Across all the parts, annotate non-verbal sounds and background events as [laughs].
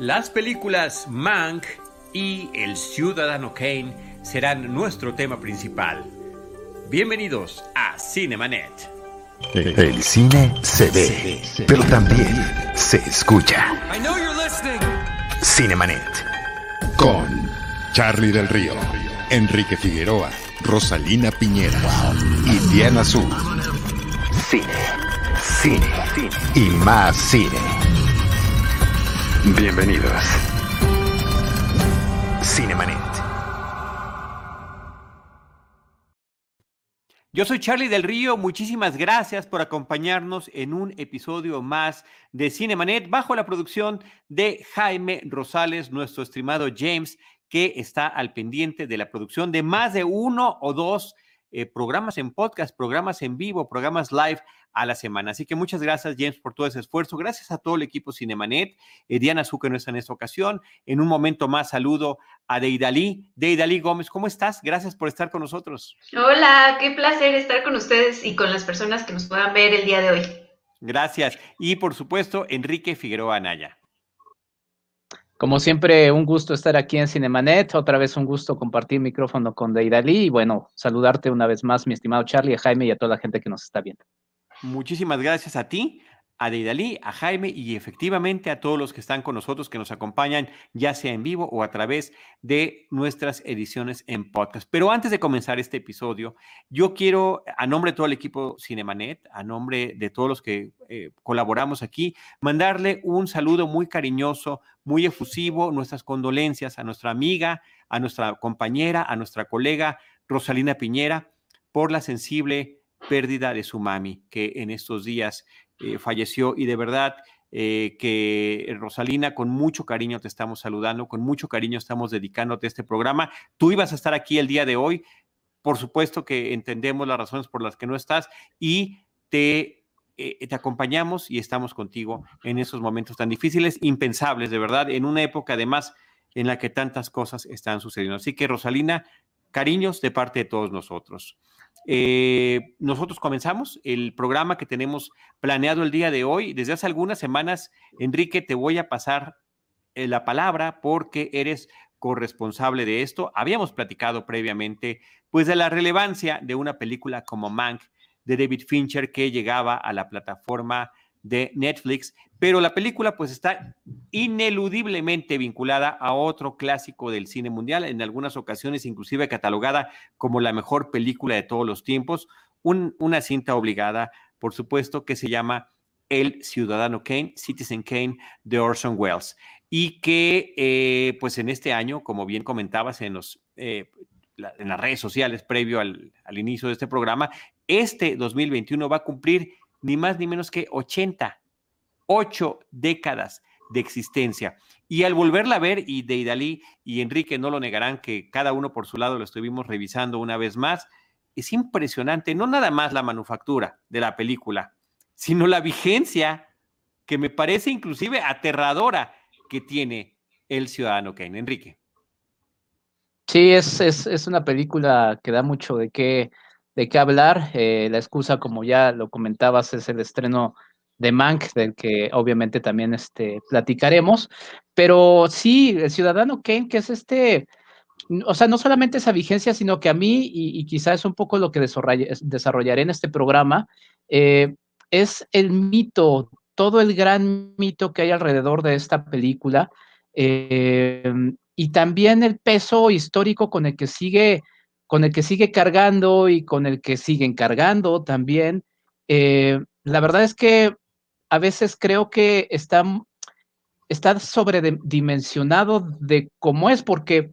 Las películas Mank y El Ciudadano Kane serán nuestro tema principal. Bienvenidos a Cinemanet. El cine se ve, pero también se escucha. Cinemanet. Con Charlie del Río, Enrique Figueroa, Rosalina Piñera y Diana Azul. Cine, cine, cine y más cine. Bienvenidos. Cinemanet. Yo soy Charlie del Río, muchísimas gracias por acompañarnos en un episodio más de Cinemanet bajo la producción de Jaime Rosales, nuestro estimado James, que está al pendiente de la producción de más de uno o dos eh, programas en podcast, programas en vivo, programas live a la semana. Así que muchas gracias, James, por todo ese esfuerzo. Gracias a todo el equipo Cinemanet. Eh, Diana Zucker no está en esta ocasión. En un momento más saludo a Deidali. Deidali Gómez, ¿cómo estás? Gracias por estar con nosotros. Hola, qué placer estar con ustedes y con las personas que nos puedan ver el día de hoy. Gracias. Y por supuesto, Enrique Figueroa Anaya. Como siempre, un gusto estar aquí en Cinemanet. Otra vez un gusto compartir micrófono con Deidali. Y bueno, saludarte una vez más, mi estimado Charlie, a Jaime y a toda la gente que nos está viendo. Muchísimas gracias a ti, a Deidali, a Jaime y efectivamente a todos los que están con nosotros, que nos acompañan, ya sea en vivo o a través de nuestras ediciones en podcast. Pero antes de comenzar este episodio, yo quiero, a nombre de todo el equipo Cinemanet, a nombre de todos los que eh, colaboramos aquí, mandarle un saludo muy cariñoso, muy efusivo, nuestras condolencias a nuestra amiga, a nuestra compañera, a nuestra colega Rosalina Piñera por la sensible pérdida de su mami, que en estos días eh, falleció y de verdad eh, que Rosalina, con mucho cariño te estamos saludando, con mucho cariño estamos dedicándote a este programa. Tú ibas a estar aquí el día de hoy, por supuesto que entendemos las razones por las que no estás y te, eh, te acompañamos y estamos contigo en esos momentos tan difíciles, impensables, de verdad, en una época además en la que tantas cosas están sucediendo. Así que Rosalina, cariños de parte de todos nosotros. Eh, nosotros comenzamos el programa que tenemos planeado el día de hoy. Desde hace algunas semanas, Enrique, te voy a pasar eh, la palabra porque eres corresponsable de esto. Habíamos platicado previamente, pues, de la relevancia de una película como Mank de David Fincher que llegaba a la plataforma de Netflix, pero la película pues está ineludiblemente vinculada a otro clásico del cine mundial, en algunas ocasiones inclusive catalogada como la mejor película de todos los tiempos, una cinta obligada, por supuesto, que se llama El Ciudadano Kane, Citizen Kane de Orson Welles, y que eh, pues en este año, como bien comentabas en los... Eh, en las redes sociales previo al, al inicio de este programa, este 2021 va a cumplir ni más ni menos que 80, 8 décadas de existencia. Y al volverla a ver, y Deidali y Enrique no lo negarán, que cada uno por su lado lo estuvimos revisando una vez más, es impresionante, no nada más la manufactura de la película, sino la vigencia que me parece inclusive aterradora que tiene el ciudadano Kane. Enrique. Sí, es, es, es una película que da mucho de qué de qué hablar. Eh, la excusa, como ya lo comentabas, es el estreno de Mank, del que obviamente también este, platicaremos. Pero sí, el Ciudadano Kane, que es este, o sea, no solamente esa vigencia, sino que a mí, y, quizás es un poco lo que desarrollaré en este programa, eh, es el mito, todo el gran mito que hay alrededor de esta película, eh, y también el peso histórico con el que sigue con el que sigue cargando y con el que siguen cargando también. Eh, la verdad es que a veces creo que está, está sobredimensionado de cómo es, porque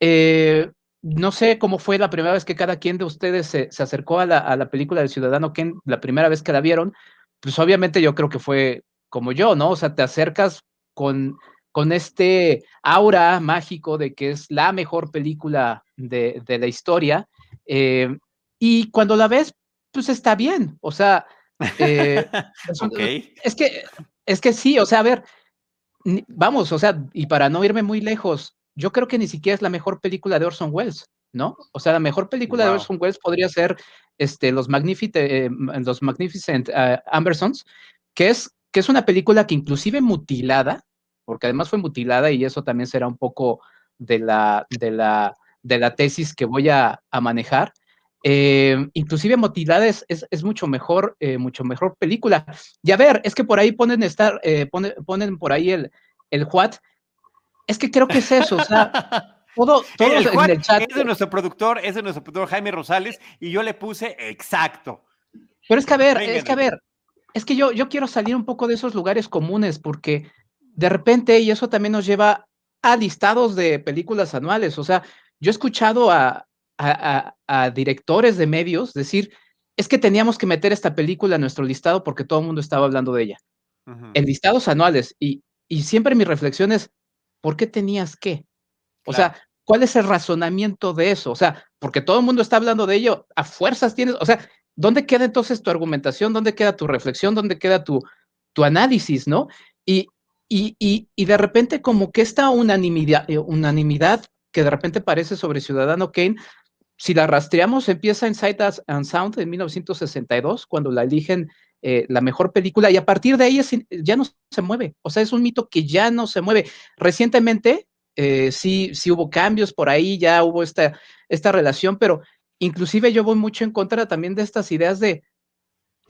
eh, no sé cómo fue la primera vez que cada quien de ustedes se, acercó a la, película del Ciudadano Ken, la primera vez que la vieron, pues obviamente yo creo que fue como yo, ¿no? O sea, te acercas con, con este aura mágico de que es la mejor película de, la historia. Eh, y cuando la ves, pues está bien. O sea, eh, [laughs] es, que, es que sí, o sea, a ver, vamos, o sea, y para no irme muy lejos, yo creo que ni siquiera es la mejor película de Orson Welles, ¿no? O sea, la mejor película de Orson Welles podría ser este, Los, eh, los Magnificent Ambersons, que es, que es una película que inclusive mutilada, porque además fue mutilada y eso también será un poco de la, de la, de la tesis que voy a, manejar. Eh, inclusive mutilada es, es, mucho mejor, eh, mucho mejor película. Y a ver, es que por ahí ponen estar, eh, ponen, por ahí el, el what. Es que creo que es eso, o sea, [laughs] todo, todo en el chat. Es de nuestro productor, es de nuestro productor Jaime Rosales, y yo le puse exacto. Pero es que a ver, es que a ver, es que yo, yo quiero salir un poco de esos lugares comunes porque de repente, y eso también nos lleva a listados de películas anuales. O sea, yo he escuchado a, a, directores de medios decir, es que teníamos que meter esta película en nuestro listado porque todo el mundo estaba hablando de ella. En listados anuales. Y, y, siempre mi reflexión es, ¿por qué tenías que? O sea, ¿cuál es el razonamiento de eso? O sea, porque todo el mundo está hablando de ello, a fuerzas tienes, o sea, ¿dónde queda entonces tu argumentación? ¿Dónde queda tu reflexión? ¿Dónde queda tu, tu análisis? ¿No? Y, y, y, de repente como que esta unanimidad, eh, unanimidad que de repente parece sobre Ciudadano Kane, si la rastreamos, empieza en Sight and Sound en 1962, cuando la eligen eh, la mejor película, y a partir de ahí ya no se mueve. O sea, es un mito que ya no se mueve. Recientemente eh, sí, sí hubo cambios por ahí, ya hubo esta, esta relación, pero inclusive yo voy mucho en contra también de estas ideas de,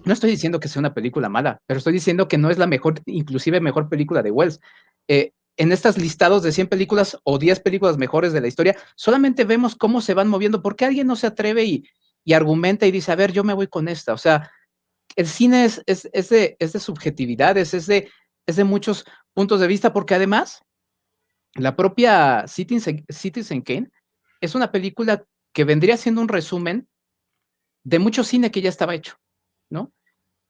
no estoy diciendo que sea una película mala, pero estoy diciendo que no es la mejor, inclusive mejor película de Wells. Eh, en estos listados de 100 películas o 10 películas mejores de la historia, solamente vemos cómo se van moviendo, porque alguien no se atreve y, argumenta y dice, a ver, yo me voy con esta. O sea, el cine es, de, es de, subjetividades, es de, es de muchos puntos de vista, porque además, la propia Citizen, Citizen Kane es una película que vendría siendo un resumen de mucho cine que ya estaba hecho, ¿no?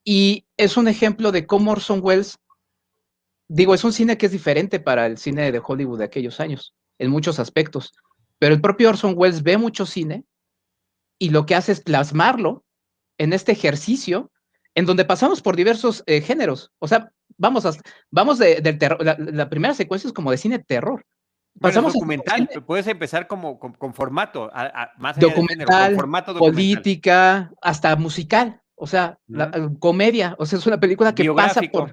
Y es un ejemplo de cómo Orson Welles, digo, es un cine que es diferente para el cine de Hollywood de aquellos años, en muchos aspectos, pero el propio Orson Welles ve mucho cine y lo que hace es plasmarlo en este ejercicio en donde pasamos por diversos eh, géneros. O sea, vamos, a, vamos de, del terror, la, primera secuencia es como de cine terror. Pasamos documental, puedes empezar como con, formato, más documental, formato política, hasta musical, o sea, la, comedia, o sea, es una película que pasa por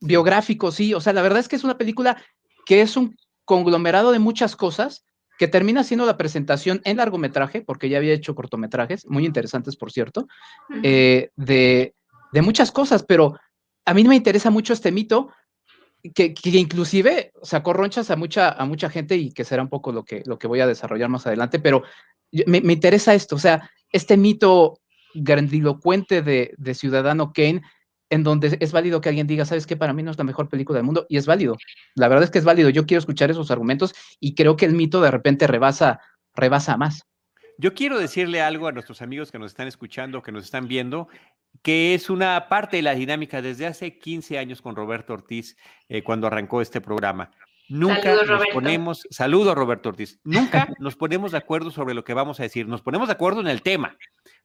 biográfico, sí, o sea, la verdad es que es una película que es un conglomerado de muchas cosas que termina siendo la presentación en largometraje, porque ya había hecho cortometrajes, muy interesantes, por cierto, eh, de, de muchas cosas, pero a mí me interesa mucho este mito que, inclusive sacó ronchas a mucha, a mucha gente y que será un poco lo que, lo que voy a desarrollar más adelante, pero me, interesa esto, o sea, este mito grandilocuente de, de, Ciudadano Kane, en donde es válido que alguien diga, ¿sabes qué? Para mí no es la mejor película del mundo, y es válido. La verdad es que es válido. Yo quiero escuchar esos argumentos y creo que el mito de repente rebasa, rebasa más. Yo quiero decirle algo a nuestros amigos que nos están escuchando, que nos están viendo, que es una parte de la dinámica desde hace 15 años con Roberto Ortiz, eh, cuando arrancó este programa. Nunca nos ponemos, saludo a Roberto Ortiz, nunca nos ponemos de acuerdo sobre lo que vamos a decir, nos ponemos de acuerdo en el tema,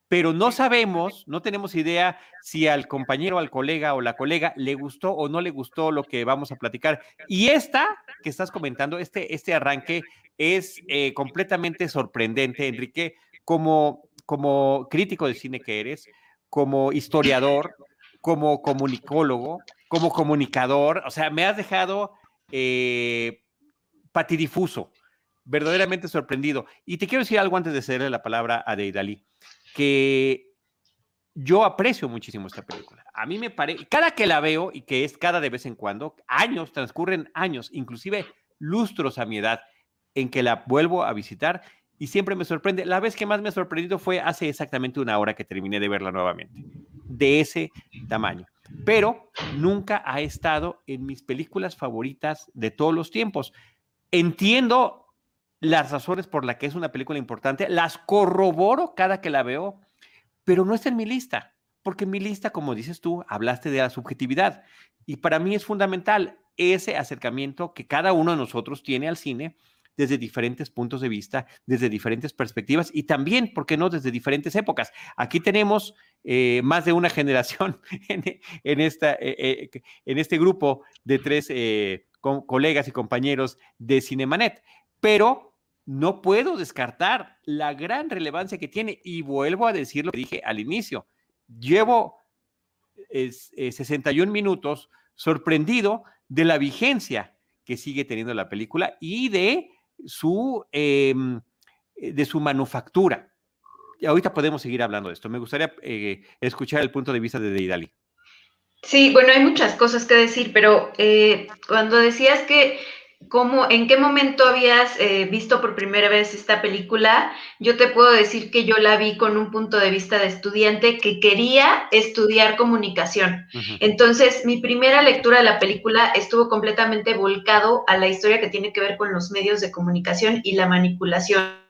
pero no sabemos, no tenemos idea si al compañero, al colega o la colega le gustó o no le gustó lo que vamos a platicar. Y esta que estás comentando, este, este arranque es eh, completamente sorprendente, Enrique, como, como crítico de cine que eres, como historiador, como comunicólogo, como comunicador. O sea, me has dejado eh, patidifuso, verdaderamente sorprendido. Y te quiero decir algo antes de cederle la palabra a Deidali, que yo aprecio muchísimo esta película. A mí me parece, cada que la veo, y que es cada de vez en cuando, años, transcurren años, inclusive lustros a mi edad, en que la vuelvo a visitar y siempre me sorprende. La vez que más me ha sorprendido fue hace exactamente una hora que terminé de verla nuevamente, de ese tamaño. Pero nunca ha estado en mis películas favoritas de todos los tiempos. Entiendo las razones por las que es una película importante, las corroboro cada que la veo, pero no está en mi lista, porque en mi lista, como dices tú, hablaste de la subjetividad. Y para mí es fundamental ese acercamiento que cada uno de nosotros tiene al cine desde diferentes puntos de vista, desde diferentes perspectivas y también, ¿por qué no?, desde diferentes épocas. Aquí tenemos eh, más de una generación [laughs] en, esta, eh, eh, en este grupo de tres colegas y compañeros de Cinemanet, pero no puedo descartar la gran relevancia que tiene y vuelvo a decir lo que dije al inicio. Llevo 61 minutos sorprendido de la vigencia que sigue teniendo la película y de su, em, de su manufactura. Y ahorita podemos seguir hablando de esto. Me gustaría eh, escuchar el punto de vista de Deidali. Sí, bueno, hay muchas cosas que decir, pero eh, cuando decías que cómo, en qué momento habías eh, visto por primera vez esta película, yo te puedo decir que yo la vi con un punto de vista de estudiante que quería estudiar comunicación. Entonces, mi primera lectura de la película estuvo completamente volcado a la historia que tiene que ver con los medios de comunicación y la manipulación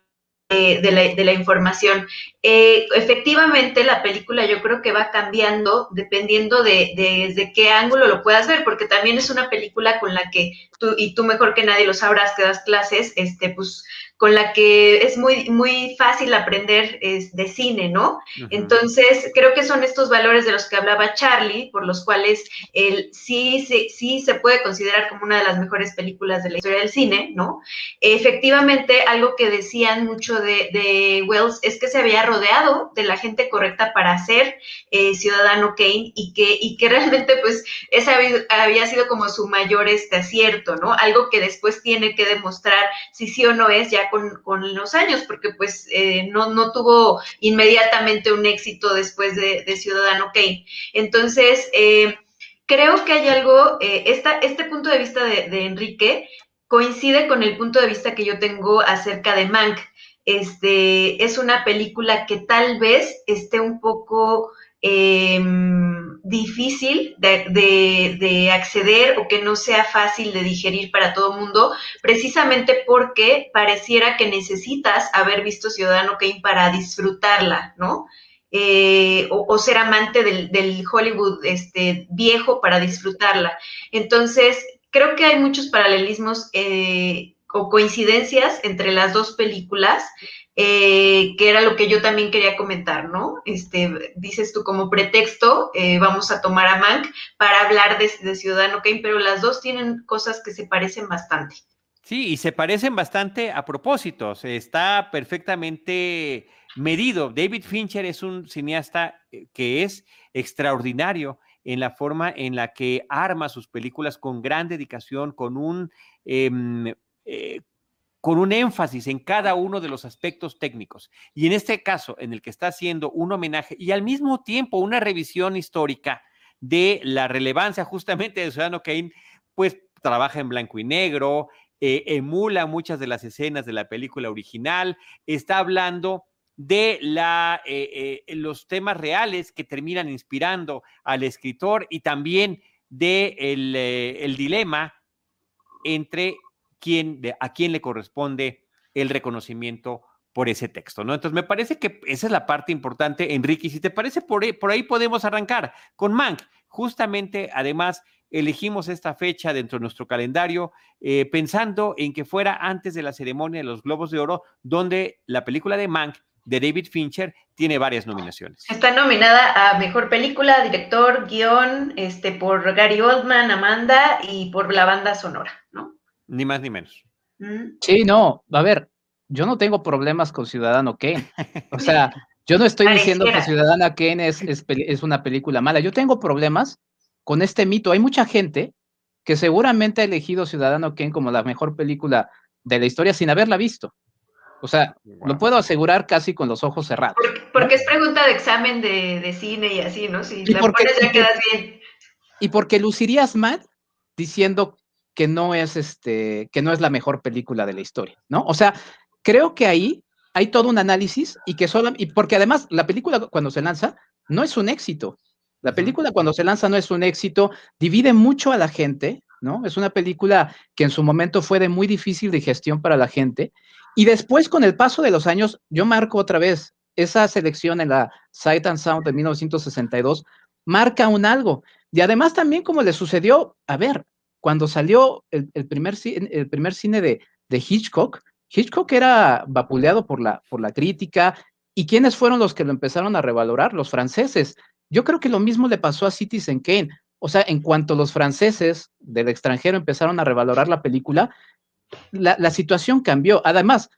de, la, información. Eh, efectivamente, la película yo creo que va cambiando dependiendo de, desde qué ángulo lo puedas ver, porque también es una película con la que tú, y tú mejor que nadie lo sabrás que das clases, este, pues con la que es muy, muy fácil aprender es de cine, ¿no? Entonces, creo que son estos valores de los que hablaba Charlie, por los cuales él sí, sí, sí se puede considerar como una de las mejores películas de la historia del cine, ¿no? Efectivamente, algo que decían mucho de, Wells es que se había rodeado de la gente correcta para ser eh, Ciudadano Kane y que, y que realmente, pues, ese había, sido como su mayor este acierto, ¿no? Algo que después tiene que demostrar si sí o no es ya con, los años, porque pues eh, no, tuvo inmediatamente un éxito después de, Ciudadano Kane. Entonces, eh, creo que hay algo, eh, este punto de vista de, de, Enrique coincide con el punto de vista que yo tengo acerca de Mank. Este, es una película que tal vez esté un poco Em, difícil de, acceder o que no sea fácil de digerir para todo el mundo, precisamente porque pareciera que necesitas haber visto Ciudadano Kane para disfrutarla, ¿no? Eh, o, ser amante del, Hollywood este, viejo para disfrutarla. Entonces, creo que hay muchos paralelismos eh, o coincidencias entre las dos películas eh, que era lo que yo también quería comentar, ¿no? Este, dices tú como pretexto, eh, vamos a tomar a Mank para hablar de, Ciudadano Kane, pero las dos tienen cosas que se parecen bastante. Sí, y se parecen bastante a propósito, está perfectamente medido. David Fincher es un cineasta eh, que es extraordinario en la forma en la que arma sus películas con gran dedicación, con un... Em, con un énfasis en cada uno de los aspectos técnicos. Y en este caso, en el que está haciendo un homenaje y al mismo tiempo una revisión histórica de la relevancia justamente de Ciudadano Kane, pues trabaja en blanco y negro, eh, emula muchas de las escenas de la película original, está hablando de la, eh, eh, los temas reales que terminan inspirando al escritor y también de el dilema entre a quién le corresponde el reconocimiento por ese texto, ¿no? Entonces, me parece que esa es la parte importante, Enrique, y si te parece, por ahí, por ahí podemos arrancar con Mank. Justamente, además, elegimos esta fecha dentro de nuestro calendario eh, pensando en que fuera antes de la ceremonia de los Globos de Oro, donde la película de Mank de David Fincher tiene varias nominaciones. Está nominada a Mejor Película, Director, Guión, este, por Gary Oldman, Amanda y por la banda sonora, ¿no? Ni más ni menos. Mm. Sí, no, a ver, yo no tengo problemas con Ciudadano Kane. O sea, yo no estoy diciendo que Ciudadana Kane es, es, una película mala. Yo tengo problemas con este mito. Hay mucha gente que seguramente ha elegido Ciudadano Kane como la mejor película de la historia sin haberla visto. O sea, lo puedo asegurar casi con los ojos cerrados. Porque, es pregunta de examen de, cine y así, ¿no? Si la pones ya quedas bien. Y porque lucirías mal diciendo que no es este, que no es la mejor película de la historia, ¿no? O sea, creo que ahí hay todo un análisis y que solo, y porque además la película cuando se lanza no es un éxito. La película cuando se lanza no es un éxito, divide mucho a la gente, ¿no? Es una película que en su momento fue de muy difícil digestión para la gente. Y después, con el paso de los años, yo marco otra vez esa selección en la Sight and Sound de 1962, marca un algo. Y además también como le sucedió, a ver, cuando salió el, primer, el primer cine de, Hitchcock, Hitchcock era vapuleado por la, por la crítica. ¿Y quiénes fueron los que lo empezaron a revalorar? Los franceses. Yo creo que lo mismo le pasó a Citizen Kane. O sea, en cuanto los franceses del extranjero empezaron a revalorar la película, la, situación cambió. Además,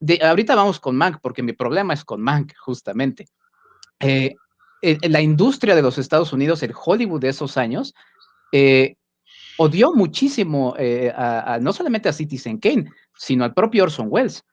de, ahorita vamos con Mank, porque mi problema es con Mank, justamente. Eh, la industria de los Estados Unidos, el Hollywood de esos años, eh, odió muchísimo eh, no solamente a Citizen Kane, sino al propio Orson Welles.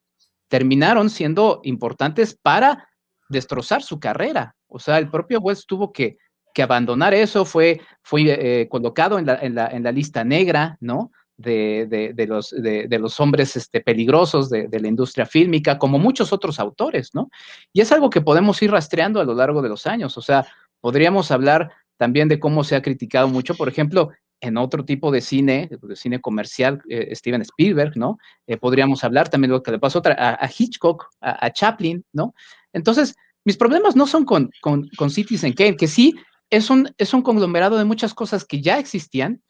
Terminaron siendo importantes para destrozar su carrera. O sea, el propio Welles tuvo que, que abandonar eso, fue, fue eh, colocado en la, en, la, en la, lista negra, ¿no? De, de, de los, de, los hombres este, peligrosos de, la industria fílmica, como muchos otros autores, ¿no? Y es algo que podemos ir rastreando a lo largo de los años. O sea, podríamos hablar también de cómo se ha criticado mucho, por ejemplo, en otro tipo de cine, de cine comercial, eh, Steven Spielberg, ¿no? Eh, podríamos hablar también de lo que le pasó a, a Hitchcock, a, a, Chaplin, ¿no? Entonces, mis problemas no son con, con, con Citizen Kane, que sí es un, es un conglomerado de muchas cosas que ya existían,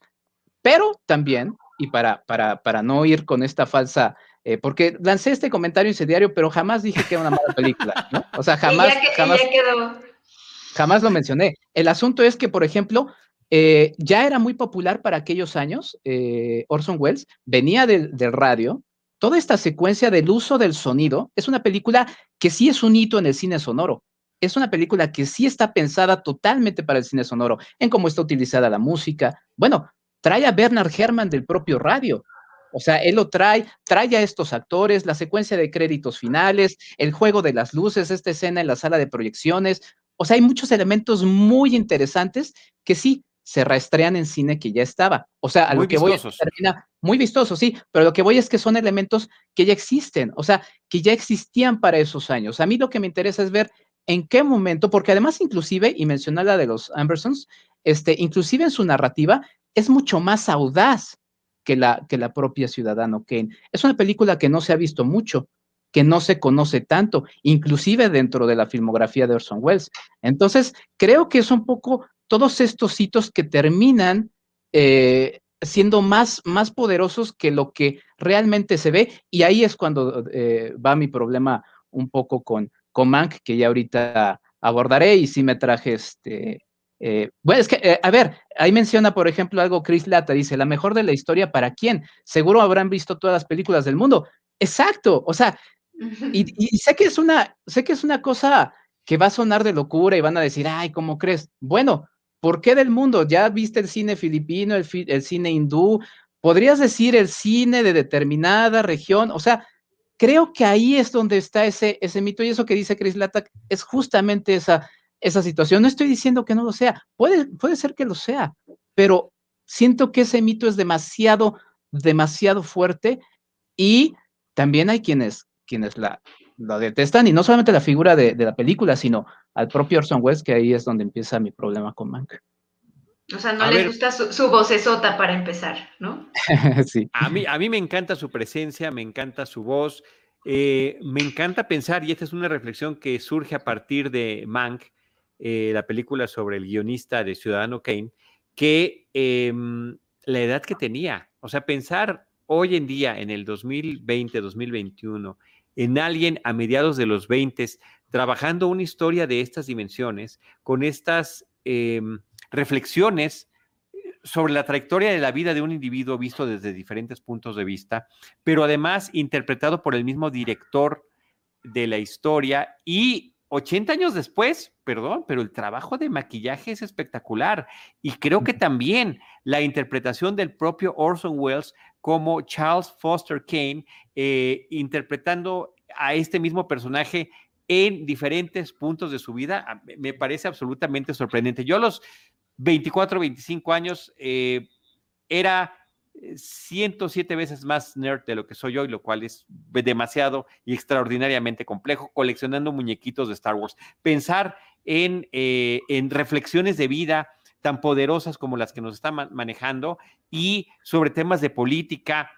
pero también, y para, para, para no ir con esta falsa, eh, porque lancé este comentario incendiario, pero jamás dije que era una mala película, ¿no? O sea, [laughs] jamás, jamás, jamás lo mencioné. El asunto es que, por ejemplo, eh, ya era muy popular para aquellos años, eh, Orson Welles venía del, radio, toda esta secuencia del uso del sonido es una película que sí es un hito en el cine sonoro. Es una película que sí está pensada totalmente para el cine sonoro, en cómo está utilizada la música. Bueno, trae a Bernard Herrmann del propio radio. O sea, él lo trae, trae a estos actores, la secuencia de créditos finales, el juego de las luces, esta escena en la sala de proyecciones. O sea, hay muchos elementos muy interesantes que sí se rastrean en cine que ya estaba. O sea, a lo que voy a termina muy vistoso, sí, pero lo que voy es que son elementos que ya existen, o sea, que ya existían para esos años. A mí lo que me interesa es ver en qué momento, porque además inclusive, y mencionar la de los Ambersons, este, inclusive en su narrativa, es mucho más audaz que la, que la propia Ciudadano Kane. Es una película que no se ha visto mucho, que no se conoce tanto, inclusive dentro de la filmografía de Orson Welles. Entonces, creo que es un poco todos estos hitos que terminan eh, siendo más, más poderosos que lo que realmente se ve, y ahí es cuando eh, va mi problema un poco con, con Mank, que ya ahorita abordaré, y sí me traje este. Eh, bueno, es que, a ver, ahí menciona, por ejemplo, algo Chris Lata, dice, la mejor de la historia para quién? Seguro habrán visto todas las películas del mundo. Exacto, o sea, y, y, sé que es una, sé que es una cosa que va a sonar de locura y van a decir, ay, ¿cómo crees? Bueno, ¿Por qué del mundo? ¿Ya viste el cine filipino, el, cine hindú? ¿Podrías decir el cine de determinada región? O sea, creo que ahí es donde está ese, ese mito y eso que dice Chris Latak es justamente esa, esa situación. No estoy diciendo que no lo sea, puede, puede ser que lo sea, pero siento que ese mito es demasiado, demasiado fuerte y también hay quienes, quienes la, la detestan y no solamente la figura de, de la película, sino al propio Orson Welles, que ahí es donde empieza mi problema con Mank. O sea, no les gusta su, su vocesota para empezar, ¿no? [laughs] sí. A mí, a mí me encanta su presencia, me encanta su voz, eh, me encanta pensar, y esta es una reflexión que surge a partir de Mank, eh, la película sobre el guionista de Ciudadano Kane, que em, la edad que tenía, o sea, pensar hoy en día, en el 2020, 2021, en alguien a mediados de los 20 trabajando una historia de estas dimensiones, con estas em, reflexiones sobre la trayectoria de la vida de un individuo visto desde diferentes puntos de vista, pero además interpretado por el mismo director de la historia y 80 años después, perdón, pero el trabajo de maquillaje es espectacular. Y creo que también la interpretación del propio Orson Welles como Charles Foster Kane, eh, interpretando a este mismo personaje en diferentes puntos de su vida, me parece absolutamente sorprendente. Yo a los 24, 25 años eh, era 107 veces más nerd de lo que soy hoy, lo cual es demasiado y extraordinariamente complejo, coleccionando muñequitos de Star Wars. Pensar en, eh, en reflexiones de vida tan poderosas como las que nos están manejando y sobre temas de política,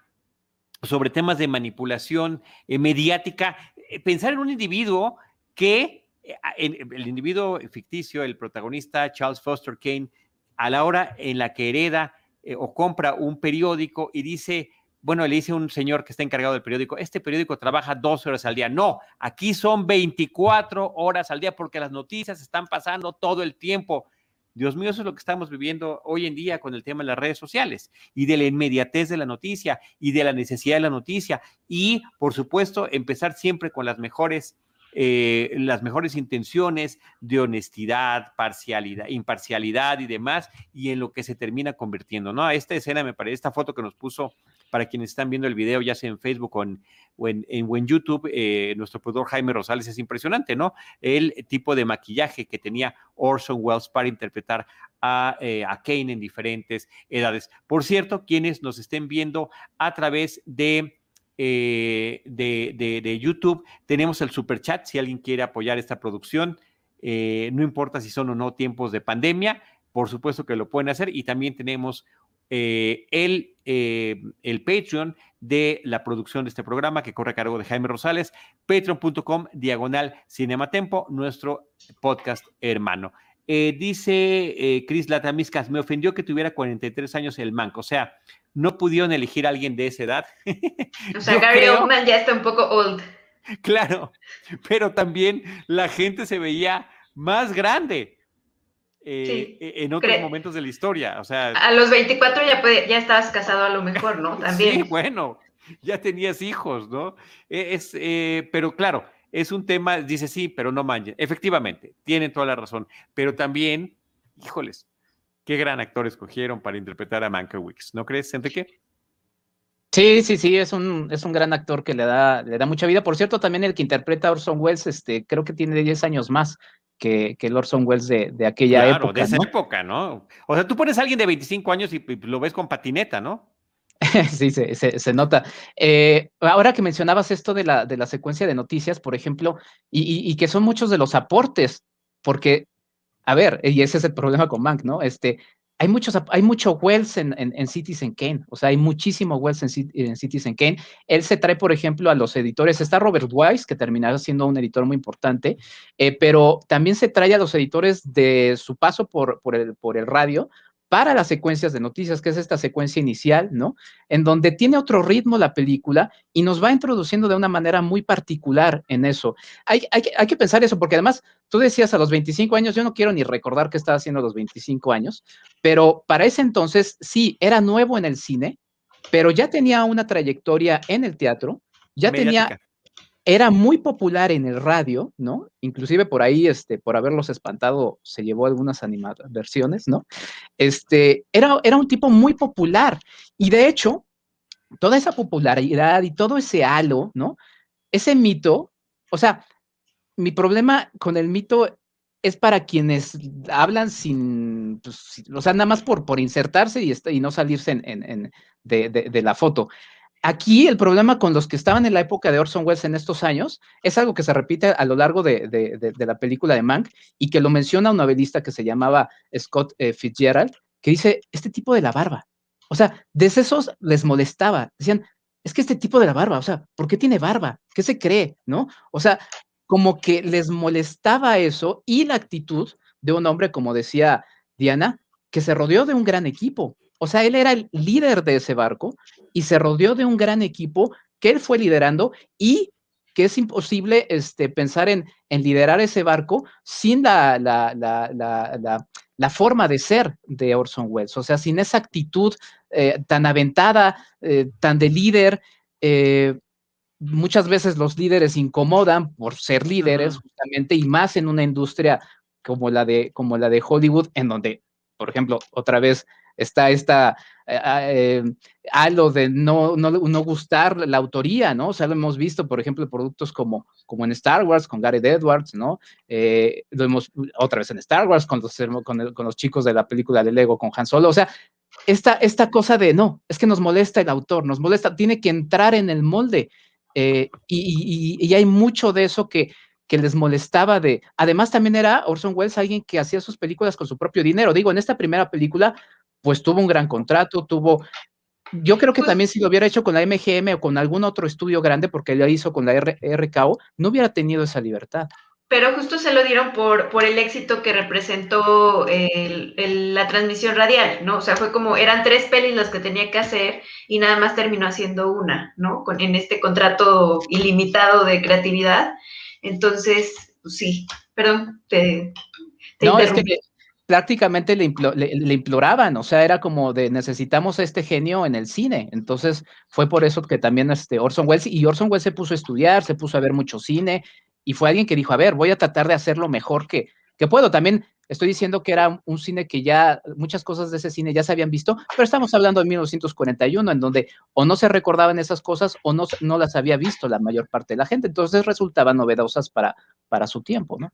sobre temas de manipulación eh, mediática, eh, pensar en un individuo que, eh, el individuo ficticio, el protagonista Charles Foster Kane, a la hora en la que hereda o compra un periódico y dice, bueno, le dice un señor que está encargado del periódico, este periódico trabaja 12 horas al día. No, aquí son 24 horas al día porque las noticias están pasando todo el tiempo. Dios mío, eso es lo que estamos viviendo hoy en día con el tema de las redes sociales y de la inmediatez de la noticia y de la necesidad de la noticia y, por supuesto, empezar siempre con las mejores eh, las mejores intenciones de honestidad, parcialidad, imparcialidad y demás, y en lo que se termina convirtiendo, ¿no? Esta escena me parece, esta foto que nos puso para quienes están viendo el video, ya sea en Facebook o en, YouTube, eh, nuestro productor Jaime Rosales es impresionante, ¿no? El tipo de maquillaje que tenía Orson Welles para interpretar a, eh, a Kane en diferentes edades. Por cierto, quienes nos estén viendo a través de... Eh, de, de, YouTube. Tenemos el super chat si alguien quiere apoyar esta producción. no importa si son o no tiempos de pandemia, por supuesto que lo pueden hacer. Y también tenemos eh, el, eh, el Patreon de la producción de este programa que corre a cargo de Jaime Rosales, patreon.com diagonal cinematempo, nuestro podcast hermano. Eh, dice Chris Latamiscas, me ofendió que tuviera 43 años el manco, o sea, no pudieron elegir a alguien de esa edad. O [laughs] sea, Gary Oldman ya está un poco old. Claro, pero también la gente se veía más grande. Eh, en otros momentos de la historia. O sea, a los 24 ya, ya estabas casado a lo mejor, ¿no? [laughs] También. Sí, bueno, ya tenías hijos, ¿no? E, es, eh, pero claro, es un tema, dice sí, pero no manchen. Efectivamente, tienen toda la razón, pero también, híjoles, qué gran actor escogieron para interpretar a Mankiewicz, ¿no crees, Enrique? Sí, sí, sí, es un, es un gran actor que le da, le da mucha vida. Por cierto, también el que interpreta a Orson Welles, este, creo que tiene 10 años más que, que Orson Welles de, de aquella claro, época. de esa época, ¿no? O sea, tú pones a alguien de 25 años y, lo ves con patineta, ¿no? [laughs] sí, se, se, nota. Eh, ahora que mencionabas esto de la, de la secuencia de noticias, por ejemplo, y, y, que son muchos de los aportes, porque, a ver, y ese es el problema con Mank, ¿no? Este, hay muchos, hay mucho Wells en, en, Citizen Kane, o sea, hay muchísimo Wells en, Citizen Kane. Él se trae, por ejemplo, a los editores, está Robert Wise, que terminará siendo un editor muy importante, eh, pero también se trae a los editores de su paso por, por, el, por el radio, para las secuencias de noticias, que es esta secuencia inicial, ¿no? En donde tiene otro ritmo la película y nos va introduciendo de una manera muy particular en eso. Hay, hay, hay, que pensar eso, porque además tú decías a los 25 años, yo no quiero ni recordar qué estaba haciendo a los 25 años, pero para ese entonces sí, era nuevo en el cine, pero ya tenía una trayectoria en el teatro, ya tenía era muy popular en el radio, ¿no? Inclusive por ahí, este, por haberlos espantado, se llevó algunas versiones, ¿no? Este, era, era un tipo muy popular y de hecho, toda esa popularidad y todo ese halo, ¿no? Ese mito, o sea, mi problema con el mito es para quienes hablan sin, pues, o sea, nada más por, por insertarse y, y no salirse en, de, la foto. Aquí el problema con los que estaban en la época de Orson Welles en estos años es algo que se repite a lo largo de, la película de Mank y que lo menciona un novelista que se llamaba Scott eh, Fitzgerald, que dice, este tipo de la barba. O sea, desde esos les molestaba. Decían, es que este tipo de la barba, o sea, ¿por qué tiene barba? ¿Qué se cree? ¿No? O sea, como que les molestaba eso y la actitud de un hombre, como decía Diana, que se rodeó de un gran equipo. O sea, él era el líder de ese barco y se rodeó de un gran equipo que él fue liderando y que es imposible este, pensar en, en liderar ese barco sin la, la, la, la, forma de ser de Orson Welles, o sea, sin esa actitud eh, tan aventada, eh, tan de líder. Eh, muchas veces los líderes incomodan por ser líderes, justamente, y más en una industria como la de, como la de Hollywood, en donde, por ejemplo, otra vez está esta eh, ah, eh, halo de no, no, no, gustar la autoría, ¿no? O sea, lo hemos visto, por ejemplo, productos como, como en Star Wars con Gareth Edwards, ¿no? Eh, lo hemos otra vez en Star Wars con los, con, los chicos de la película de Lego con Han Solo, o sea, esta, esta cosa de no, es que nos molesta el autor, nos molesta, tiene que entrar en el molde. y, y, y, hay mucho de eso que, que les molestaba de, además también era Orson Welles alguien que hacía sus películas con su propio dinero. Digo, en esta primera película pues tuvo un gran contrato, tuvo, yo creo que pues también si lo hubiera hecho con la MGM o con algún otro estudio grande, porque lo hizo con la RKO, no hubiera tenido esa libertad. Pero justo se lo dieron por, por el éxito que representó la transmisión radial, ¿no? O sea, fue como, eran tres pelis las que tenía que hacer y nada más terminó haciendo una, ¿no? Con, en este contrato ilimitado de creatividad. Entonces, pues sí, perdón, te, no, es que prácticamente le, imploraban, o sea, era como de necesitamos a este genio en el cine. Entonces fue por eso que también este Orson Welles, y Orson Welles se puso a estudiar, se puso a ver mucho cine, y fue alguien que dijo, a ver, voy a tratar de hacerlo mejor que, que puedo. También estoy diciendo que era un cine que ya, muchas cosas de ese cine ya se habían visto, pero estamos hablando de 1941, en donde o no se recordaban esas cosas o no, no las había visto la mayor parte de la gente, entonces resultaban novedosas para, para su tiempo, ¿no?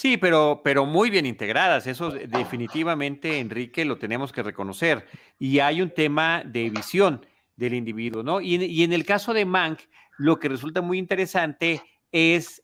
Sí, pero, pero muy bien integradas. Eso definitivamente, Enrique, lo tenemos que reconocer. Y hay un tema de visión del individuo, ¿no? Y, y en el caso de Mank, lo que resulta muy interesante es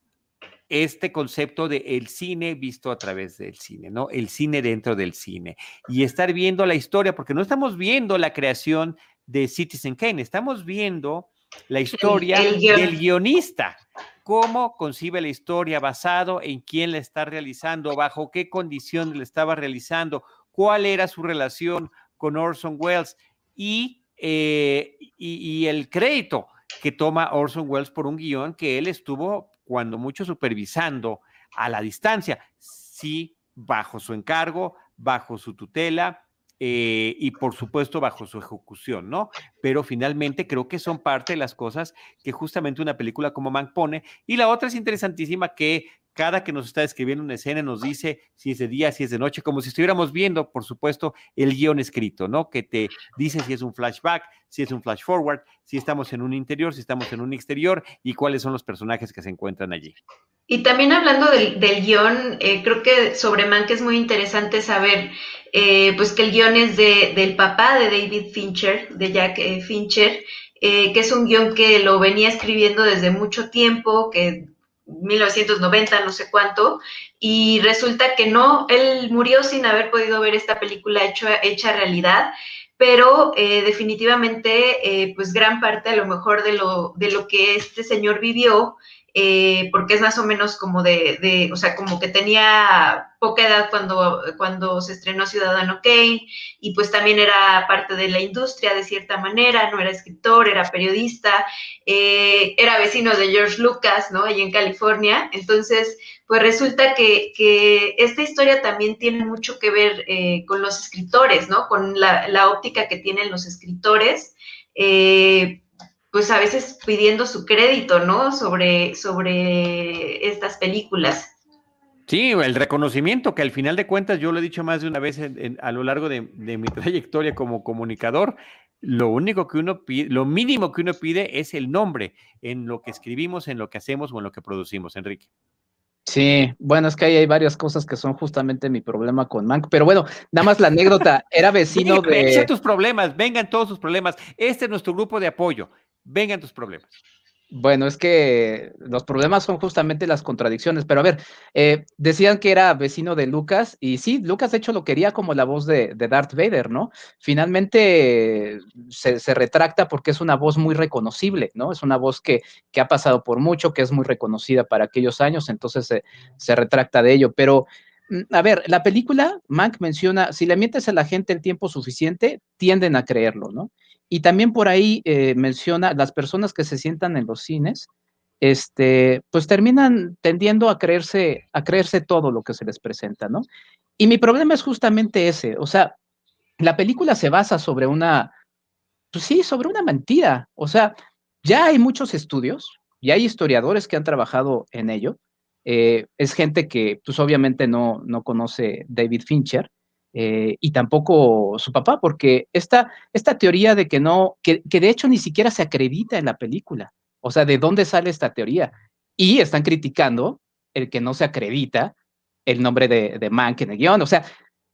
este concepto de el cine visto a través del cine, ¿no? El cine dentro del cine. Y estar viendo la historia, porque no estamos viendo la creación de Citizen Kane, estamos viendo la historia del guionista. ¿Cómo concibe la historia basado en quién la está realizando, bajo qué condiciones la estaba realizando, cuál era su relación con Orson Welles y, eh, y el crédito que toma Orson Welles por un guion que él estuvo cuando mucho supervisando a la distancia, sí, bajo su encargo, bajo su tutela, eh, y por supuesto bajo su ejecución, ¿no? Pero finalmente creo que son parte de las cosas que justamente una película como Mank pone. Y la otra es interesantísima que cada que nos está escribiendo una escena nos dice si es de día, si es de noche, como si estuviéramos viendo, por supuesto, el guion escrito, ¿no? Que te dice si es un flashback, si es un flash forward, si estamos en un interior, si estamos en un exterior y cuáles son los personajes que se encuentran allí. Y también hablando del, guion, eh, creo que sobre Mank es muy interesante saber eh, pues que el guion es de, del papá de David Fincher, de Jack eh, Fincher, que es un guion que lo venía escribiendo desde mucho tiempo, que 1990, no sé cuánto, y resulta que no, él murió sin haber podido ver esta película hecho, hecha realidad, pero eh, definitivamente, eh, pues gran parte a lo mejor de lo, de lo que este señor vivió eh, porque es más o menos como de, de, o sea, como que tenía poca edad cuando, cuando se estrenó Ciudadano Kane y pues también era parte de la industria de cierta manera, no era escritor, era periodista, eh, era vecino de George Lucas, ¿no? Allí en California. Entonces, pues resulta que, que esta historia también tiene mucho que ver eh, con los escritores, ¿no? Con la, óptica que tienen los escritores. Eh, pues a veces pidiendo su crédito, ¿no? Sobre, sobre estas películas. Sí, el reconocimiento que al final de cuentas, yo lo he dicho más de una vez a lo largo de, mi [laughs] trayectoria como comunicador, lo único que uno pide, lo mínimo que uno pide es el nombre en lo que escribimos, en lo que hacemos o en lo que producimos, Enrique. Sí, bueno, es que ahí hay varias cosas que son justamente mi problema con Mank, pero bueno, nada más la anécdota, era [laughs] vecino de... Tus problemas, vengan todos sus problemas, este es nuestro grupo de apoyo, vengan tus problemas. Bueno, es que los problemas son justamente las contradicciones, pero a ver, eh, decían que era vecino de Lucas y sí, Lucas de hecho lo quería como la voz de, Darth Vader, ¿no? Finalmente se, retracta porque es una voz muy reconocible, ¿no? Es una voz que, que, ha pasado por mucho, que es muy reconocida para aquellos años, entonces se, se retracta de ello, pero... Mm, a ver, la película, Mank menciona, si le mientes a la gente el tiempo suficiente, tienden a creerlo, ¿no? Y también por ahí eh, menciona las personas que se sientan en los cines, este, pues terminan tendiendo a creerse, a creerse todo lo que se les presenta, ¿no? Y mi problema es justamente ese, o sea, la película se basa sobre una, pues sí, sobre una mentira, o sea, ya hay muchos estudios y hay historiadores que han trabajado en ello. Eh, es gente que, pues obviamente no, no conoce David Fincher, eh, y tampoco su papá, porque esta, esta teoría de que no, que, de hecho ni siquiera se acredita en la película. O sea, ¿de dónde sale esta teoría? Y están criticando el que no se acredita el nombre de, de Mank en el guion. O sea,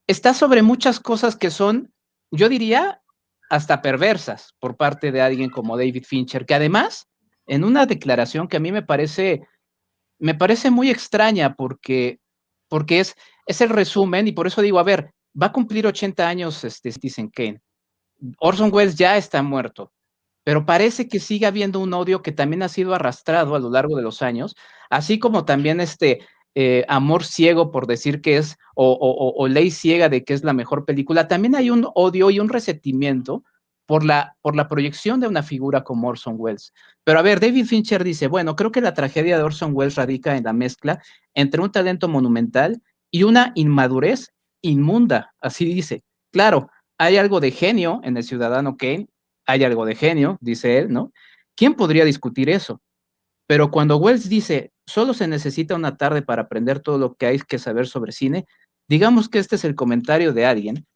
está sobre muchas cosas que son, yo diría, hasta perversas por parte de alguien como David Fincher, que además, en una declaración que a mí me parece, me parece muy extraña porque, porque es, es el resumen, y por eso digo, a ver, va a cumplir 80 años este Stephen Kane. Orson Welles ya está muerto, pero parece que sigue habiendo un odio que también ha sido arrastrado a lo largo de los años, así como también este eh, amor ciego por decir que es, o, ley ciega de que es la mejor película, también hay un odio y un resentimiento por la, por la proyección de una figura como Orson Welles. Pero a ver, David Fincher dice, bueno, creo que la tragedia de Orson Welles radica en la mezcla entre un talento monumental y una inmadurez inmunda, así dice. Claro, hay algo de genio en el ciudadano Kane, hay algo de genio, dice él, ¿no? ¿Quién podría discutir eso? Pero cuando Wells dice, solo se necesita una tarde para aprender todo lo que hay que saber sobre cine, digamos que este es el comentario de alguien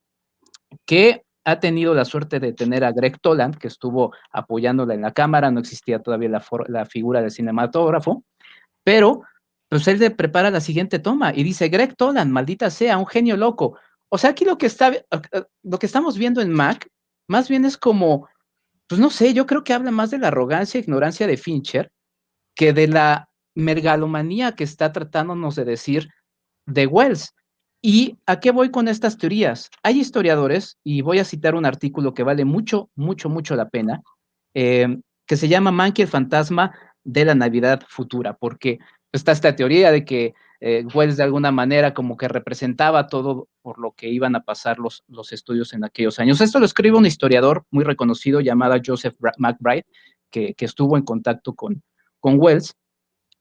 que ha tenido la suerte de tener a Greg Toland, que estuvo apoyándola en la cámara, no existía todavía la, figura del cinematógrafo, pero pues él le prepara la siguiente toma y dice, Greg Toland, maldita sea, un genio loco. O sea, aquí lo que, está, lo que estamos viendo en Mac, más bien es como, pues no sé, yo creo que habla más de la arrogancia e ignorancia de Fincher que de la mergalomanía que está tratándonos de decir de Wells. ¿Y a qué voy con estas teorías? Hay historiadores, y voy a citar un artículo que vale mucho, mucho, mucho la pena, eh, que se llama Mankey el fantasma de la Navidad futura, porque está esta teoría de que eh, Wells de alguna manera como que representaba todo por lo que iban a pasar los, los estudios en aquellos años. Esto lo escribe un historiador muy reconocido llamado Joseph McBride, que, que estuvo en contacto con, con Wells.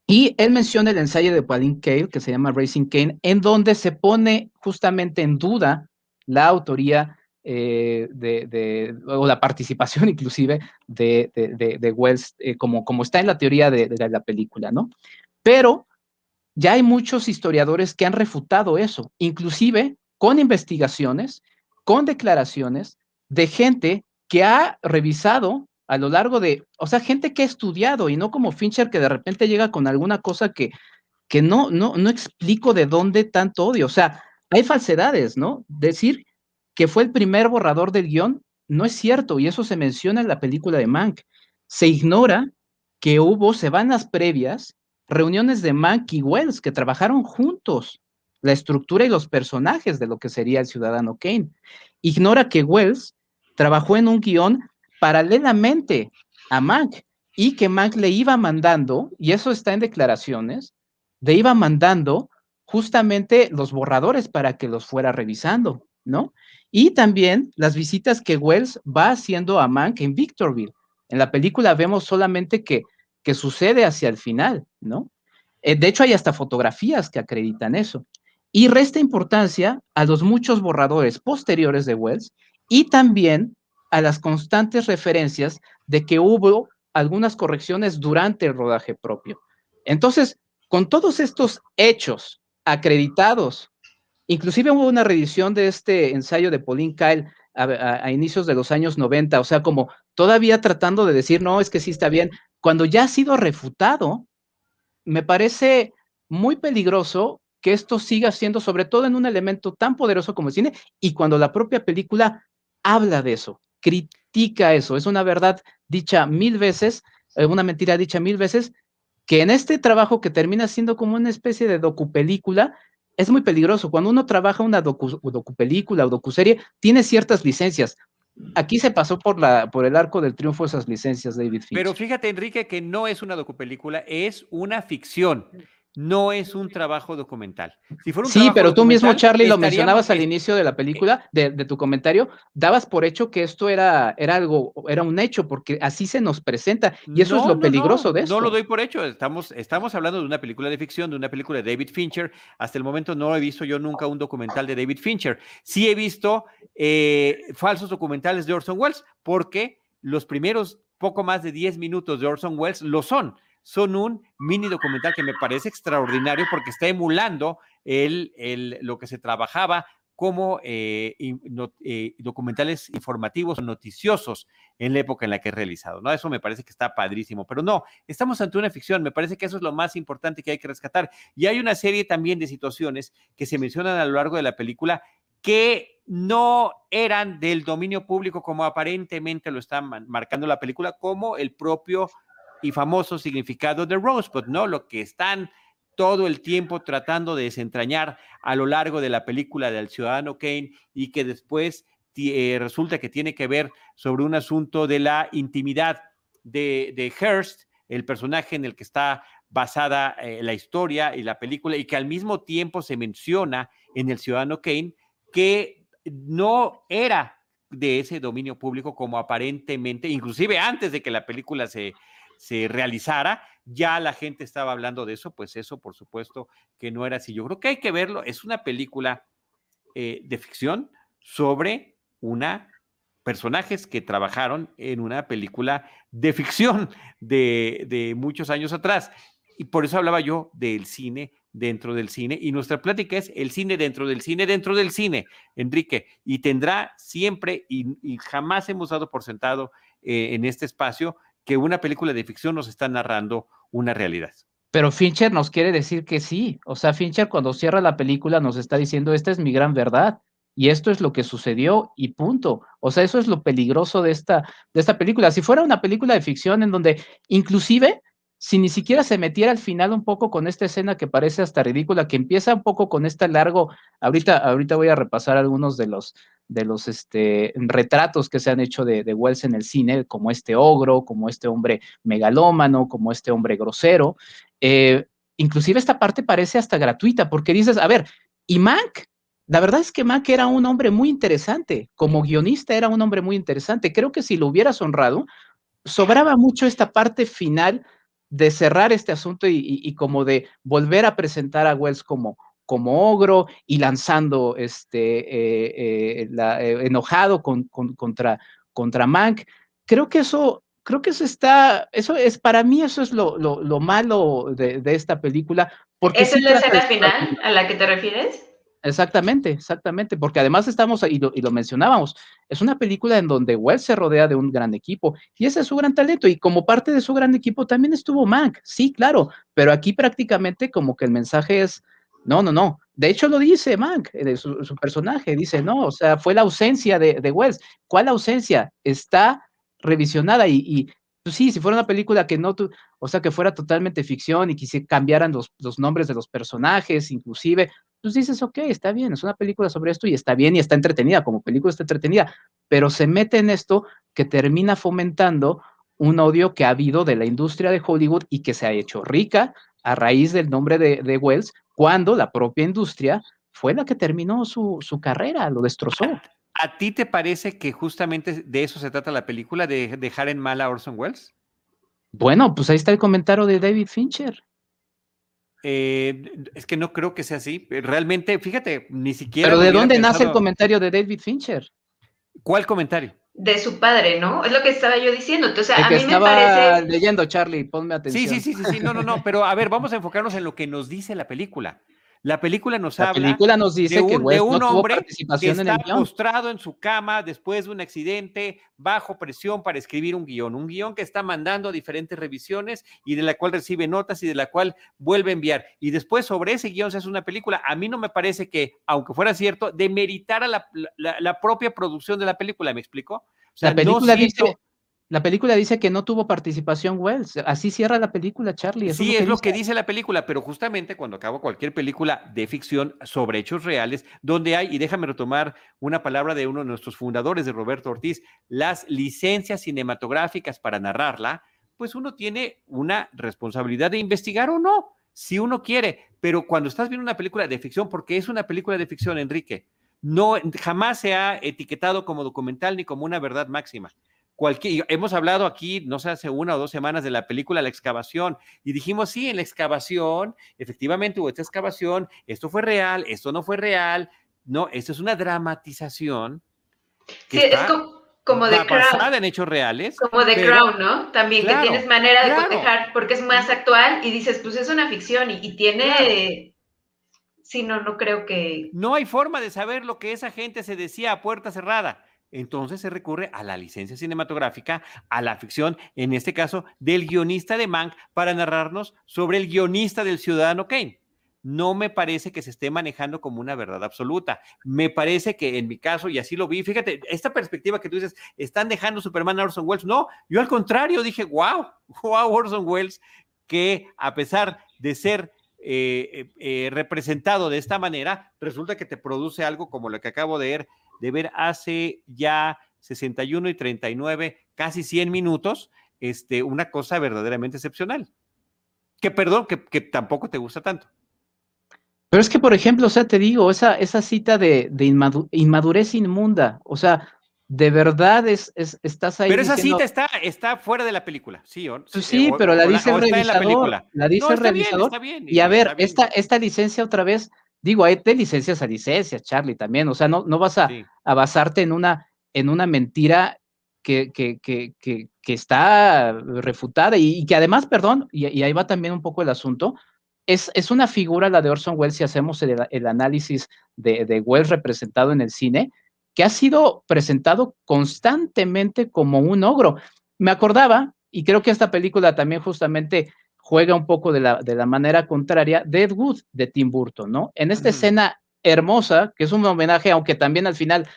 Y él menciona el ensayo de Pauline Kael, que se llama Racing Kane, en donde se pone justamente en duda la autoría eh, de, o la participación [laughs] inclusive de, Wells, eh, como, como está en la teoría de, la película, ¿no? Pero ya hay muchos historiadores que han refutado eso, inclusive con investigaciones, con declaraciones de gente que ha revisado a lo largo de, o sea, gente que ha estudiado y no como Fincher que de repente llega con alguna cosa que, que no, no, no explico de dónde tanto odio. O sea, hay falsedades, ¿no? Decir que fue el primer borrador del guion no es cierto y eso se menciona en la película de Mank. Se ignora que hubo semanas previas reuniones de Mank y Wells que trabajaron juntos la estructura y los personajes de lo que sería el ciudadano Kane. Ignora que Wells trabajó en un guion paralelamente a Mank y que Mank le iba mandando, y eso está en declaraciones, le iba mandando justamente los borradores para que los fuera revisando, ¿no? Y también las visitas que Wells va haciendo a Mank en Victorville. En la película vemos solamente que que sucede hacia el final, ¿no? Eh, de hecho, hay hasta fotografías que acreditan eso. Y resta importancia a los muchos borradores posteriores de Wells y también a las constantes referencias de que hubo algunas correcciones durante el rodaje propio. Entonces, con todos estos hechos acreditados, inclusive hubo una reedición de este ensayo de Pauline Kyle a, a, inicios de los años 90, o sea, como todavía tratando de decir, no, es que sí está bien, cuando ya ha sido refutado, me parece muy peligroso que esto siga siendo, sobre todo en un elemento tan poderoso como el cine, y cuando la propia película habla de eso, critica eso, es una verdad dicha mil veces, eh, una mentira dicha mil veces, que en este trabajo que termina siendo como una especie de docupelícula, es muy peligroso. Cuando uno trabaja una docu, docupelícula o docuserie, tiene ciertas licencias. Aquí se pasó por, la, por el arco del triunfo esas licencias, David Fincher. Pero fíjate, Enrique, que no es una docupelícula, es una ficción no es un trabajo documental. sí, pero tú mismo, Charlie, lo mencionabas al inicio de la película, de, tu comentario, dabas por hecho que esto era, era algo, era un hecho, porque así se nos presenta, y eso es lo peligroso de esto. No lo doy por hecho, estamos, estamos hablando de una película de ficción, de una película de David Fincher. Hasta el momento no he visto yo nunca un documental de David Fincher. Sí he visto eh, falsos documentales de Orson Welles, porque los primeros poco más de 10 minutos de Orson Welles lo son son un mini documental que me parece extraordinario porque está emulando el, el, lo que se trabajaba como eh, eh, documentales informativos o noticiosos en la época en la que he realizado, ¿no? Eso me parece que está padrísimo, pero no, estamos ante una ficción, me parece que eso es lo más importante que hay que rescatar. Y hay una serie también de situaciones que se mencionan a lo largo de la película que no eran del dominio público como aparentemente lo está marcando la película, como el propio y famoso significado de Rosebud, ¿no? Lo que están todo el tiempo tratando de desentrañar a lo largo de la película del ciudadano Kane y que después eh, resulta que tiene que ver sobre un asunto de la intimidad de, de Hearst, el personaje en el que está basada eh, la historia y la película, y que al mismo tiempo se menciona en el ciudadano Kane que no era de ese dominio público como aparentemente, inclusive antes de que la película se, se realizara, ya la gente estaba hablando de eso, pues eso por supuesto que no era así. Yo creo que hay que verlo, es una película eh, de ficción sobre una personajes que trabajaron en una película de ficción de, de muchos años atrás. Y por eso hablaba yo del cine dentro del cine. Y nuestra plática es el cine dentro del cine, dentro del cine, Enrique. Y tendrá siempre, y, jamás hemos dado por sentado eh, en este espacio, que una película de ficción nos está narrando una realidad. Pero Fincher nos quiere decir que sí. O sea, Fincher cuando cierra la película nos está diciendo, esta es mi gran verdad. Y esto es lo que sucedió y punto. O sea, eso es lo peligroso de esta, de esta película. Si fuera una película de ficción en donde inclusive si ni siquiera se metiera al final un poco con esta escena que parece hasta ridícula, que empieza un poco con este largo, ahorita, ahorita voy a repasar algunos de los, de los este, retratos que se han hecho de, Wells en el cine, como este ogro, como este hombre megalómano, como este hombre grosero. Eh, inclusive esta parte parece hasta gratuita, porque dices, a ver, y Mank, la verdad es que Mank era un hombre muy interesante, como guionista era un hombre muy interesante. Creo que si lo hubieras honrado, sobraba mucho esta parte final de cerrar este asunto y, como de volver a presentar a Wells como, como ogro y lanzando este eh, eh, eh, enojado con, contra, contra Mank. Creo que eso, creo que eso está, eso es, para mí eso es lo, lo, malo de, esta película. Porque ¿Esa es la escena final a la que te refieres? Exactamente, exactamente, porque además estamos, y lo, y lo mencionábamos, es una película en donde Wells se rodea de un gran equipo y ese es su gran talento y como parte de su gran equipo también estuvo Mank, sí, claro, pero aquí prácticamente como que el mensaje es, no, no, no, de hecho lo dice Mank, eh, su, su personaje, dice, no, o sea, fue la ausencia de, Wells, ¿cuál ausencia? Está revisionada y, y pues sí, si fuera una película que no, o sea, que fuera totalmente ficción y que se cambiaran los nombres de los personajes, inclusive, pues dices, ok, está bien, es una película sobre esto y está bien y está entretenida, como película está entretenida, pero se mete en esto que termina fomentando un odio que ha habido de la industria de Hollywood y que se ha hecho rica a raíz del nombre de, Wells, cuando la propia industria fue la que terminó su, su carrera, lo destrozó. ¿A ti te parece que justamente de eso se trata la película, de dejar en mal a Orson Welles? Bueno, pues ahí está el comentario de David Fincher. Eh, es que no creo que sea así. Realmente, fíjate, ni siquiera. Pero ¿de dónde nace el comentario de David Fincher? ¿Cuál comentario? De su padre, ¿no? Es lo que estaba yo diciendo. Entonces, a mí estaba me parece. leyendo, Charlie, ponme atención. Sí, sí, sí, sí, no, no, no. Pero a ver, vamos a enfocarnos en lo que nos dice la película. La película nos la habla película nos dice de un, que West de un no hombre que en está guion. postrado en su cama después de un accidente, bajo presión para escribir un guion, un guion que está mandando a diferentes revisiones y de la cual recibe notas y de la cual vuelve a enviar. Y después sobre ese guion se hace una película. A mí no me parece que, aunque fuera cierto, demeritara la, la, la propia producción de la película, ¿me explico? O sea, la película no siento- dice, la película dice que no tuvo participación Wells. Así cierra la película, Charlie. eso Sí, es lo que dice la película, pero justamente cuando acabo cualquier película de ficción sobre hechos reales, donde hay, y déjame retomar una palabra de uno de nuestros fundadores, de Roberto Ortiz, las licencias cinematográficas para narrarla, pues uno tiene una responsabilidad de investigar o no, si uno quiere, pero cuando estás viendo una película de ficción, porque es una película de ficción, Enrique, no, jamás se ha etiquetado como documental ni como una verdad máxima. Cualquier, hemos hablado aquí, no sé, hace una o dos semanas de la película La excavación y dijimos, sí, en la excavación, efectivamente hubo esta excavación, esto fue real, esto no fue real, no, esto es una dramatización que Sí, es está como, como de Crown. en hechos reales. Como de Crown, ¿no? También Claro, que tienes manera de claro. cotejar porque es más actual y dices, pues es una ficción y, y tiene. Claro. Sí, no, no creo que. No hay forma de saber lo que esa gente se decía a puerta cerrada. Entonces se recurre a la licencia cinematográfica, a la ficción, en este caso del guionista de Mank, para narrarnos sobre el guionista del Ciudadano Kane. No me parece que se esté manejando como una verdad absoluta. Me parece que en mi caso, y así lo vi, fíjate, esta perspectiva que tú dices, están dejando Superman a Orson Welles. No, yo al contrario dije, wow, wow, Orson Welles, que a pesar de ser eh, eh, eh, representado de esta manera, resulta que te produce algo como lo que acabo de ver, de ver hace ya 61 y 39, casi 100 minutos, este, una cosa verdaderamente excepcional. Que perdón, que, que tampoco te gusta tanto. Pero es que, por ejemplo, o sea, te digo, esa, esa cita de, de inmadu- inmadurez inmunda, o sea, de verdad es, es- estás ahí. Pero esa diciendo, cita está, está fuera de la película, ¿sí? O, Pues sí, o- pero la dice el la revisador. La dice No, el bien, revisador. está bien, Y a ver, esta, esta licencia otra vez, digo, hay de licencias a licencias, Charlie, también. O sea, no, no vas a, Sí. a basarte en una, en una mentira que, que, que, que está refutada y, que además, perdón, y, ahí va también un poco el asunto, es, es una figura la de Orson Welles si hacemos el, análisis de, de Welles representado en el cine, que ha sido presentado constantemente como un ogro. Me acordaba, y creo que esta película también justamente juega un poco de la, de la manera contraria, de Ed Wood de Tim Burton, ¿no? En esta escena hermosa, que es un homenaje, aunque también al final,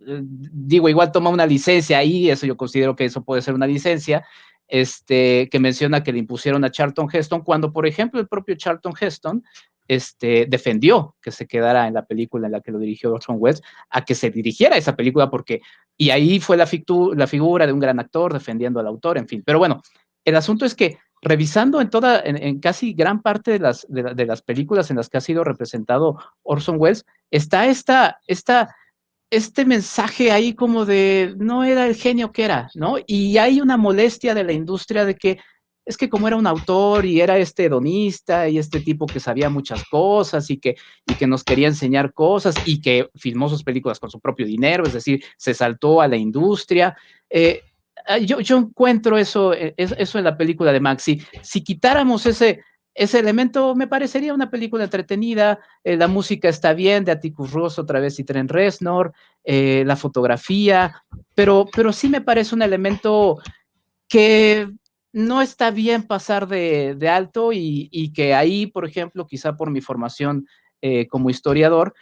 eh, digo, igual toma una licencia ahí, eso yo considero que eso puede ser una licencia, este, que menciona que le impusieron a Charlton Heston, cuando, por ejemplo, el propio Charlton Heston este, defendió que se quedara en la película en la que lo dirigió Orson Welles, a que se dirigiera esa película, porque, y ahí fue la, la figura de un gran actor defendiendo al autor, en fin. Pero bueno, el asunto es que revisando en toda, en, casi gran parte de las, películas en las que ha sido representado Orson Welles, está esta, esta, este mensaje ahí como de no era el genio que era, ¿no? Y hay una molestia de la industria de que es que como era un autor y era este hedonista y este tipo que sabía muchas cosas y que, y que nos quería enseñar cosas y que filmó sus películas con su propio dinero, es decir, se saltó a la industria. Eh, yo, yo encuentro eso, eh, eso en la película de Maxi. Si quitáramos ese, ese elemento, me parecería una película entretenida. Eh, la música está bien, de Atticus Ross otra vez y Tren Reznor, eh, la fotografía, pero, pero sí me parece un elemento que no está bien pasar de, de alto y, y, que ahí, por ejemplo, quizá por mi formación como historiador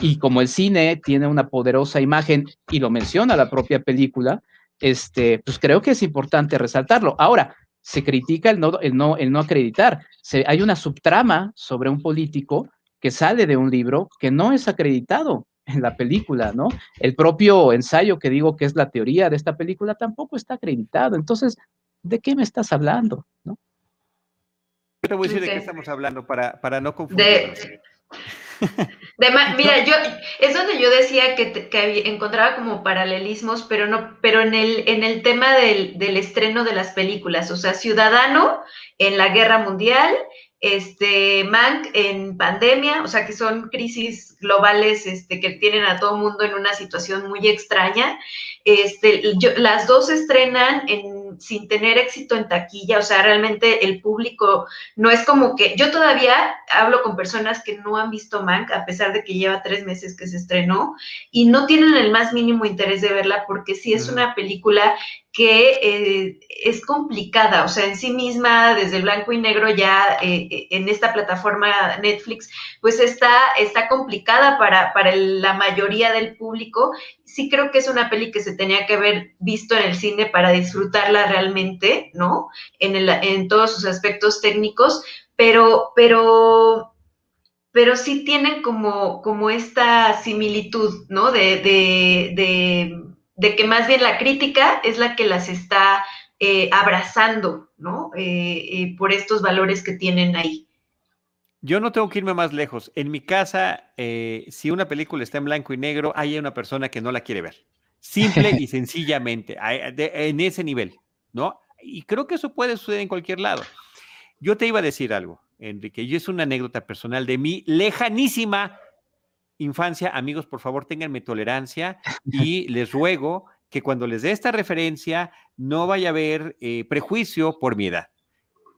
y como el cine tiene una poderosa imagen y lo menciona la propia película, este, pues creo que es importante resaltarlo. Ahora, se critica el no, el no, el no acreditar. Se, hay una subtrama sobre un político que sale de un libro que no es acreditado en la película, ¿no? El propio ensayo que digo que es la teoría de esta película tampoco está acreditado. Entonces, ¿de qué me estás hablando? ¿no? te voy a decir de qué estamos hablando para, para no [laughs] mira, yo es donde yo decía que, encontraba como paralelismos, pero no, pero en el, en el tema del, del, estreno de las películas, o sea, Ciudadano en la Guerra Mundial, este Mank en pandemia, o sea, que son crisis globales este, que tienen a todo mundo en una situación muy extraña. Este, las dos estrenan en sin tener éxito en taquilla, o sea, realmente el público no es como que, yo todavía hablo con personas que no han visto Mank, a pesar de que lleva tres meses que se estrenó, y no tienen el más mínimo interés de verla porque sí es una película que eh, es complicada, o sea, en sí misma, desde blanco y negro ya eh, eh, en esta plataforma Netflix, pues está, está complicada para, para la mayoría del público. Sí creo que es una peli que se tenía que haber visto en el cine para disfrutarla realmente, ¿no? En, el, en todos sus aspectos técnicos, pero, pero, pero sí tienen como, como esta similitud, ¿no? de, de, de que más bien la crítica es la que las está eh, abrazando, ¿no? Eh, eh, por estos valores que tienen ahí. Yo no tengo que irme más lejos. En mi casa, si una película está en blanco y negro, hay una persona que no la quiere ver. Simple y [laughs] sencillamente, en ese nivel, ¿no? Y creo que eso puede suceder en cualquier lado. Yo te iba a decir algo, Enrique, y es una anécdota personal de mi lejanísima infancia, amigos, por favor, ténganme tolerancia [laughs] y les ruego que cuando les dé esta referencia no vaya a haber eh, prejuicio por mi edad.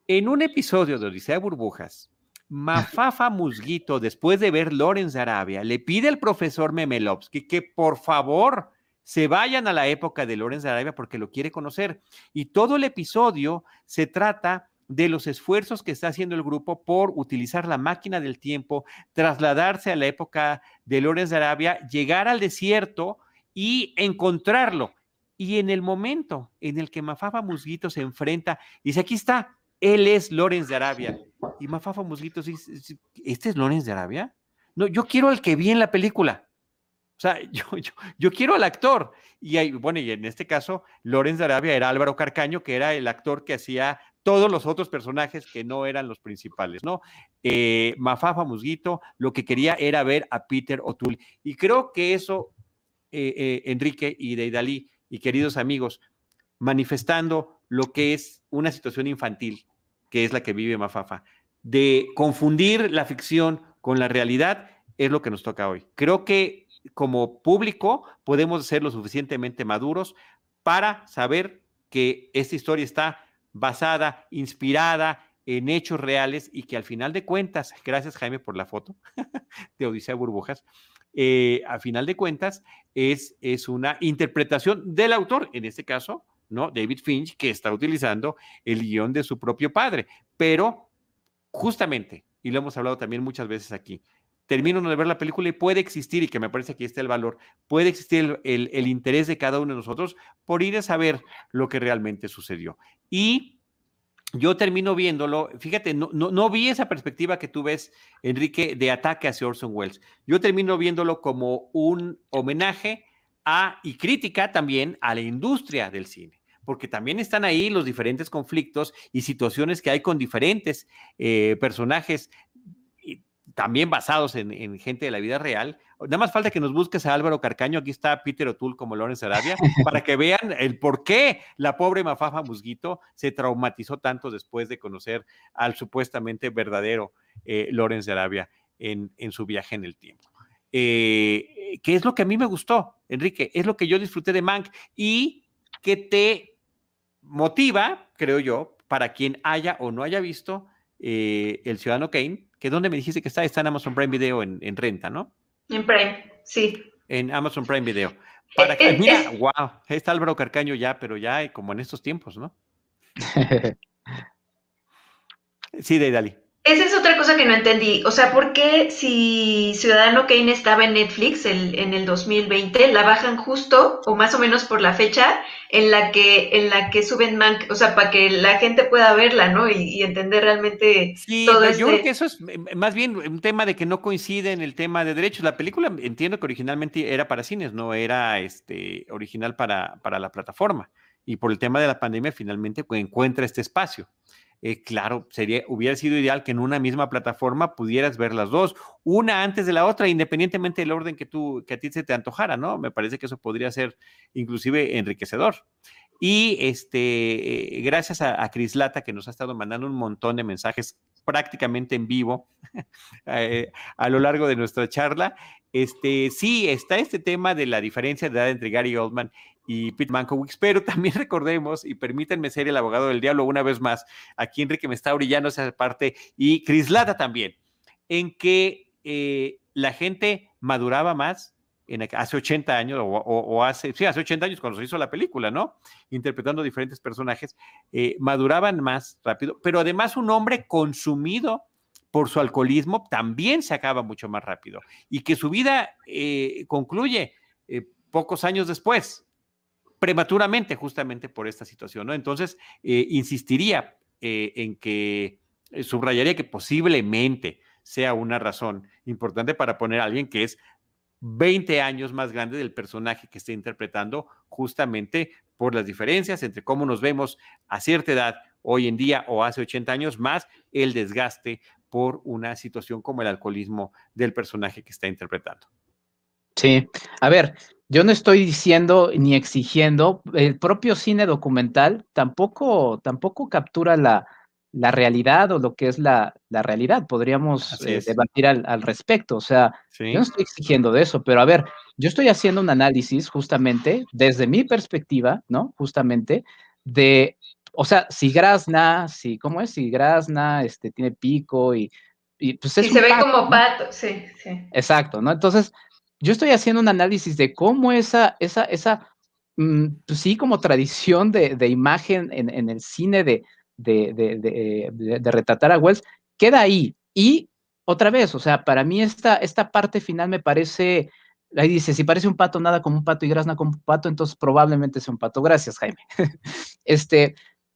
En un episodio de Odisea Burbujas, [laughs] Mafafa Musguito, después de ver Lorenz de Arabia, le pide al profesor Memelovsky que por favor se vayan a la época de Lorenz de Arabia porque lo quiere conocer. Y todo el episodio se trata de los esfuerzos que está haciendo el grupo por utilizar la máquina del tiempo, trasladarse a la época de Lorenz de Arabia, llegar al desierto y encontrarlo. Y en el momento en el que Mafafa Musguito se enfrenta, dice, aquí está, él es Lorenz de Arabia. Y Mafafa Musguito dice, ¿este es Lorenz de Arabia? No, yo quiero al que vi en la película. O sea, [laughs] yo, yo, quiero al actor. Y hay, bueno, y en este caso, Lorenz de Arabia era Álvaro Carcaño, que era el actor que hacía todos los otros personajes que no eran los principales, ¿no? Eh, Mafafa Musguito lo que quería era ver a Peter O'Toole. Y creo que eso, eh, eh, Enrique y Deidali y queridos amigos, manifestando lo que es una situación infantil, que es la que vive Mafafa, de confundir la ficción con la realidad, es lo que nos toca hoy. Creo que como público podemos ser lo suficientemente maduros para saber que esta historia está basada, inspirada en hechos reales y que al final de cuentas, gracias Jaime por la foto [laughs] de Odisea Burbujas, eh, a final de cuentas es, es una interpretación del autor, en este caso, ¿no? David Finch, que está utilizando el guion de su propio padre, pero justamente, y lo hemos hablado también muchas veces aquí, termino de ver la película y puede existir, y que me parece que está el valor, puede existir el, el, interés de cada uno de nosotros por ir a saber lo que realmente sucedió. Y yo termino viéndolo, fíjate, no, no, no, vi esa perspectiva que tú ves, Enrique, de ataque hacia Orson Welles. Yo termino viéndolo como un homenaje a, y crítica también a la industria del cine porque también están ahí los diferentes conflictos y situaciones que hay con diferentes eh, personajes también basados en, gente de la vida real. Nada más falta que nos busques a Álvaro Carcaño, aquí está Peter O'Toole como Lawrence Arabia, para que vean el por qué la pobre Mafafa Musguito se traumatizó tanto después de conocer al supuestamente verdadero eh, Lawrence Arabia en, su viaje en el tiempo. Eh, ¿Qué es lo que a mí me gustó, Enrique? Es lo que yo disfruté de Mank y que te motiva, creo yo, para quien haya o no haya visto eh, El Ciudadano Kane, que donde me dijiste que está, está en Amazon Prime Video en, en renta, ¿no? En Prime, sí. En Amazon Prime Video. Para que, mira, wow, está Álvaro Carcaño ya, pero ya como en estos tiempos, ¿no? [laughs] sí, Deidali. Esa es otra cosa que no entendí. O sea, ¿por qué si Ciudadano Kane estaba en Netflix el, en el 2020, la bajan justo o más o menos por la fecha en la que en la que suben Mank? O sea, para que la gente pueda verla, ¿no? Y, entender realmente sí, todo yo creo este que eso es más bien un tema de que no coincide en el tema de derechos. La película entiendo que originalmente era para cines, no era este original para, para la plataforma. Y por el tema de la pandemia finalmente pues, encuentra este espacio. Eh, claro, sería, hubiera sido ideal que en una misma plataforma pudieras ver las dos, una antes de la otra, independientemente del orden que, tú, a ti se te antojara, ¿no? Me parece que eso podría ser inclusive enriquecedor. Y este, gracias a, a Cris Lata, que nos ha estado mandando un montón de mensajes prácticamente en vivo [laughs] eh, a lo largo de nuestra charla. Este, sí, está este tema de la diferencia de edad entre Gary Oldman y Pete Mankowitz, pero también [laughs] recordemos, y permítanme ser el abogado del diablo una vez más, aquí Enrique me está brillando esa parte, y Chris Lada también, en que eh, la gente maduraba más en, hace 80 años, o, hace, sí, hace 80 años cuando se hizo la película, ¿no? Interpretando diferentes personajes, eh, maduraban más rápido, pero además un hombre consumido por su alcoholismo también se acaba mucho más rápido y que su vida eh, concluye pocos años después, prematuramente justamente por esta situación, ¿no? Entonces, eh, insistiría eh, en que eh, subrayaría que posiblemente sea una razón importante para poner a alguien que es 20 años más grande del personaje que está interpretando, justamente por las diferencias entre cómo nos vemos a cierta edad hoy en día o hace 80 años, más el desgaste por una situación como el alcoholismo del personaje que está interpretando. Sí, a ver, yo no estoy diciendo ni exigiendo, el propio cine documental tampoco, tampoco captura la, la realidad o lo que es la, la realidad. Podríamos eh, debatir al, al, respecto. O sea, yo no estoy exigiendo de eso, pero a ver, yo estoy haciendo un análisis justamente desde mi perspectiva, ¿no? Justamente de, o sea, si Grasna, si, ¿cómo es? Si Grasna este, tiene pico y, y pues es... Y se ve como pato, sí, sí. Exacto, ¿no? Entonces, yo estoy haciendo un análisis de cómo esa, esa, esa, mm, pues sí, como tradición de, de imagen en, en, el cine de, de, de, retratar a Wells queda ahí. Y otra vez, o sea, para mí esta, esta parte final me parece, ahí dice, si parece un pato, nada como un pato y grazna como un pato, entonces probablemente sea un pato. Gracias, Jaime. [laughs] este,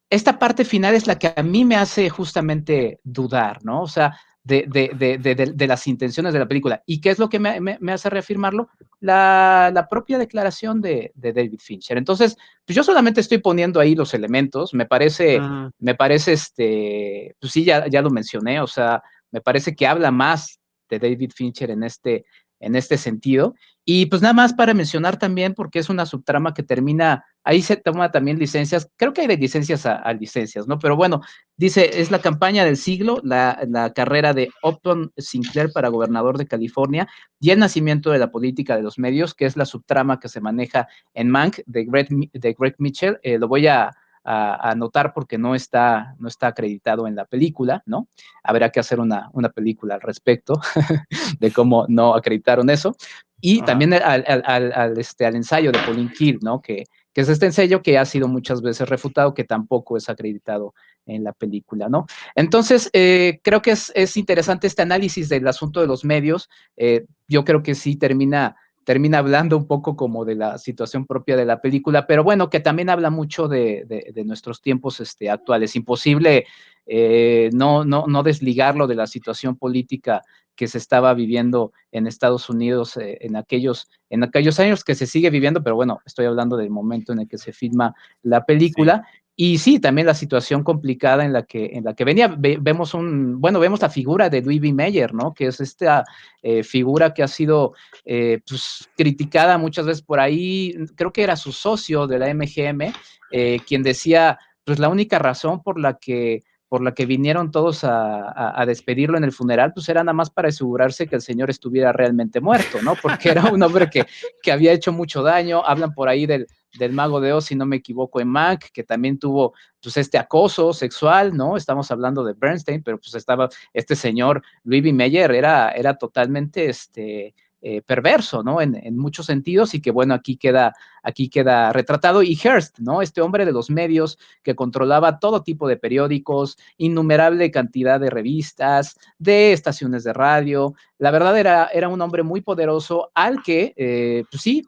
esta parte final es la que a mí me hace justamente dudar, ¿no? O sea, de, las intenciones de la película. ¿Y qué es lo que me, hace reafirmarlo? La, propia declaración de, David Fincher. Entonces, pues yo solamente estoy poniendo ahí los elementos. Me parece, me parece, este, pues sí, ya, ya lo mencioné, o sea, me parece que habla más de David Fincher en este, en este sentido. Y pues nada más para mencionar también, porque es una subtrama que termina, ahí se toma también licencias, creo que hay de licencias a, licencias, ¿no? Pero bueno, dice, es la campaña del siglo, la, carrera de Upton Sinclair para gobernador de California y el nacimiento de la política de los medios, que es la subtrama que se maneja en Mank de Greg, de Greg Mitchell. Eh, lo voy a a, anotar porque no está, no está acreditado en la película, ¿no? Habrá que hacer una, una película al respecto [laughs] de cómo no acreditaron eso. Y también al, al, al, este, al ensayo de Pauline Kill, ¿no? Que, que es este ensayo que ha sido muchas veces refutado, que tampoco es acreditado en la película, ¿no? Entonces, eh, creo que es, es, interesante este análisis del asunto de los medios. Eh, yo creo que sí termina termina hablando un poco como de la situación propia de la película, pero bueno, que también habla mucho de, nuestros tiempos este, actuales. Imposible eh, no, no, no desligarlo de la situación política que se estaba viviendo en Estados Unidos eh, en, aquellos, en aquellos años que se sigue viviendo, pero bueno, estoy hablando del momento en el que se filma la película. Y sí, también la situación complicada en la que, en la que venía. vemos un, bueno, vemos la figura de Louis B. Mayer, ¿no? Que es esta eh, figura que ha sido eh, pues, criticada muchas veces por ahí. Creo que era su socio de la MGM, eh, quien decía, pues la única razón por la que por la que vinieron todos a, despedirlo en el funeral, pues era nada más para asegurarse que el señor estuviera realmente muerto, ¿no? Porque era un hombre que, que había hecho mucho daño. Hablan por ahí del, del Mago de Oz, si no me equivoco, en Mac, que también tuvo pues este acoso sexual, ¿no? Estamos hablando de Bernstein, pero pues estaba este señor Louis B. Meyer, era, era totalmente este, eh, perverso, ¿no? En, muchos sentidos y que bueno, aquí queda, aquí queda retratado. Y Hearst, ¿no? Este hombre de los medios que controlaba todo tipo de periódicos, innumerable cantidad de revistas, de estaciones de radio. La verdad era, era un hombre muy poderoso al que, eh, pues sí,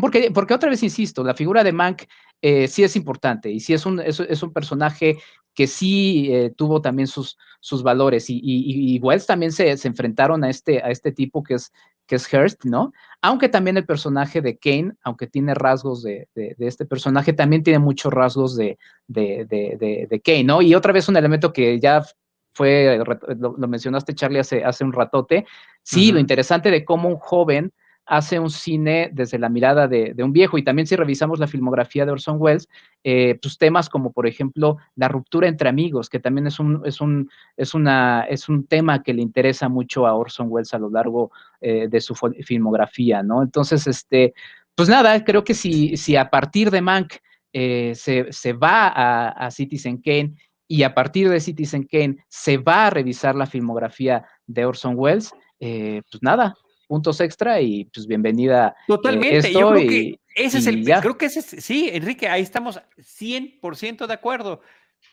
porque, porque otra vez insisto, la figura de Mank eh, sí es importante y sí es un, es, un personaje que sí eh, tuvo también sus, sus valores y, y, Wells también se, enfrentaron a este, a este tipo que es, que es Hearst, ¿no? Aunque también el personaje de Kane, aunque tiene rasgos de, este personaje, también tiene muchos rasgos de, de, Kane, ¿no? Y otra vez un elemento que ya fue, lo, mencionaste Charlie hace, hace un ratote, sí, lo interesante de cómo un joven hace un cine desde la mirada de, un viejo. Y también si revisamos la filmografía de Orson Welles, eh, pues temas como por ejemplo la ruptura entre amigos, que también es un, es un, es una, es un tema que le interesa mucho a Orson Welles a lo largo eh, de su filmografía, ¿no? Entonces, este, pues nada, creo que si, si a partir de Mank eh, se, va a, Citizen Kane y a partir de Citizen Kane se va a revisar la filmografía de Orson Welles, pues nada, puntos extra y pues bienvenida. Eh, Totalmente, yo creo que ese es el, creo que ese es, sí, Enrique, ahí estamos 100% de acuerdo.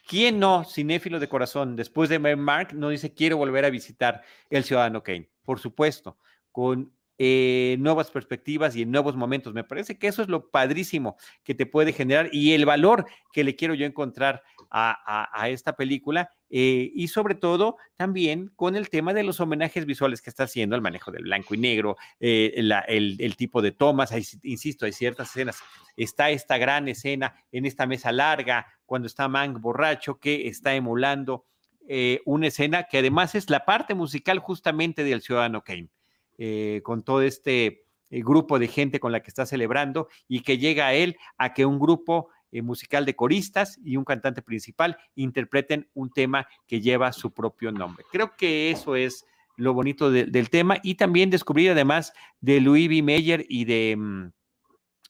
¿Quién no, cinéfilo de corazón, después de Mark, no dice quiero volver a visitar el Ciudadano Kane? Por supuesto, con eh, nuevas perspectivas y en nuevos momentos. Me parece que eso es lo padrísimo que te puede generar y el valor que le quiero yo encontrar a, esta película eh, y sobre todo también con el tema de los homenajes visuales que está haciendo, el manejo del blanco y negro, eh, el, tipo de tomas, insisto, hay ciertas escenas. Está esta gran escena en esta mesa larga cuando está Mank borracho que está emulando una escena que además es la parte musical justamente del Ciudadano Kane. Eh, con todo este eh, grupo de gente con la que está celebrando y que llega a él a que un grupo eh, musical de coristas y un cantante principal interpreten un tema que lleva su propio nombre. Creo que eso es lo bonito del tema y también descubrir además de Louis B. Mayer y de... Mm,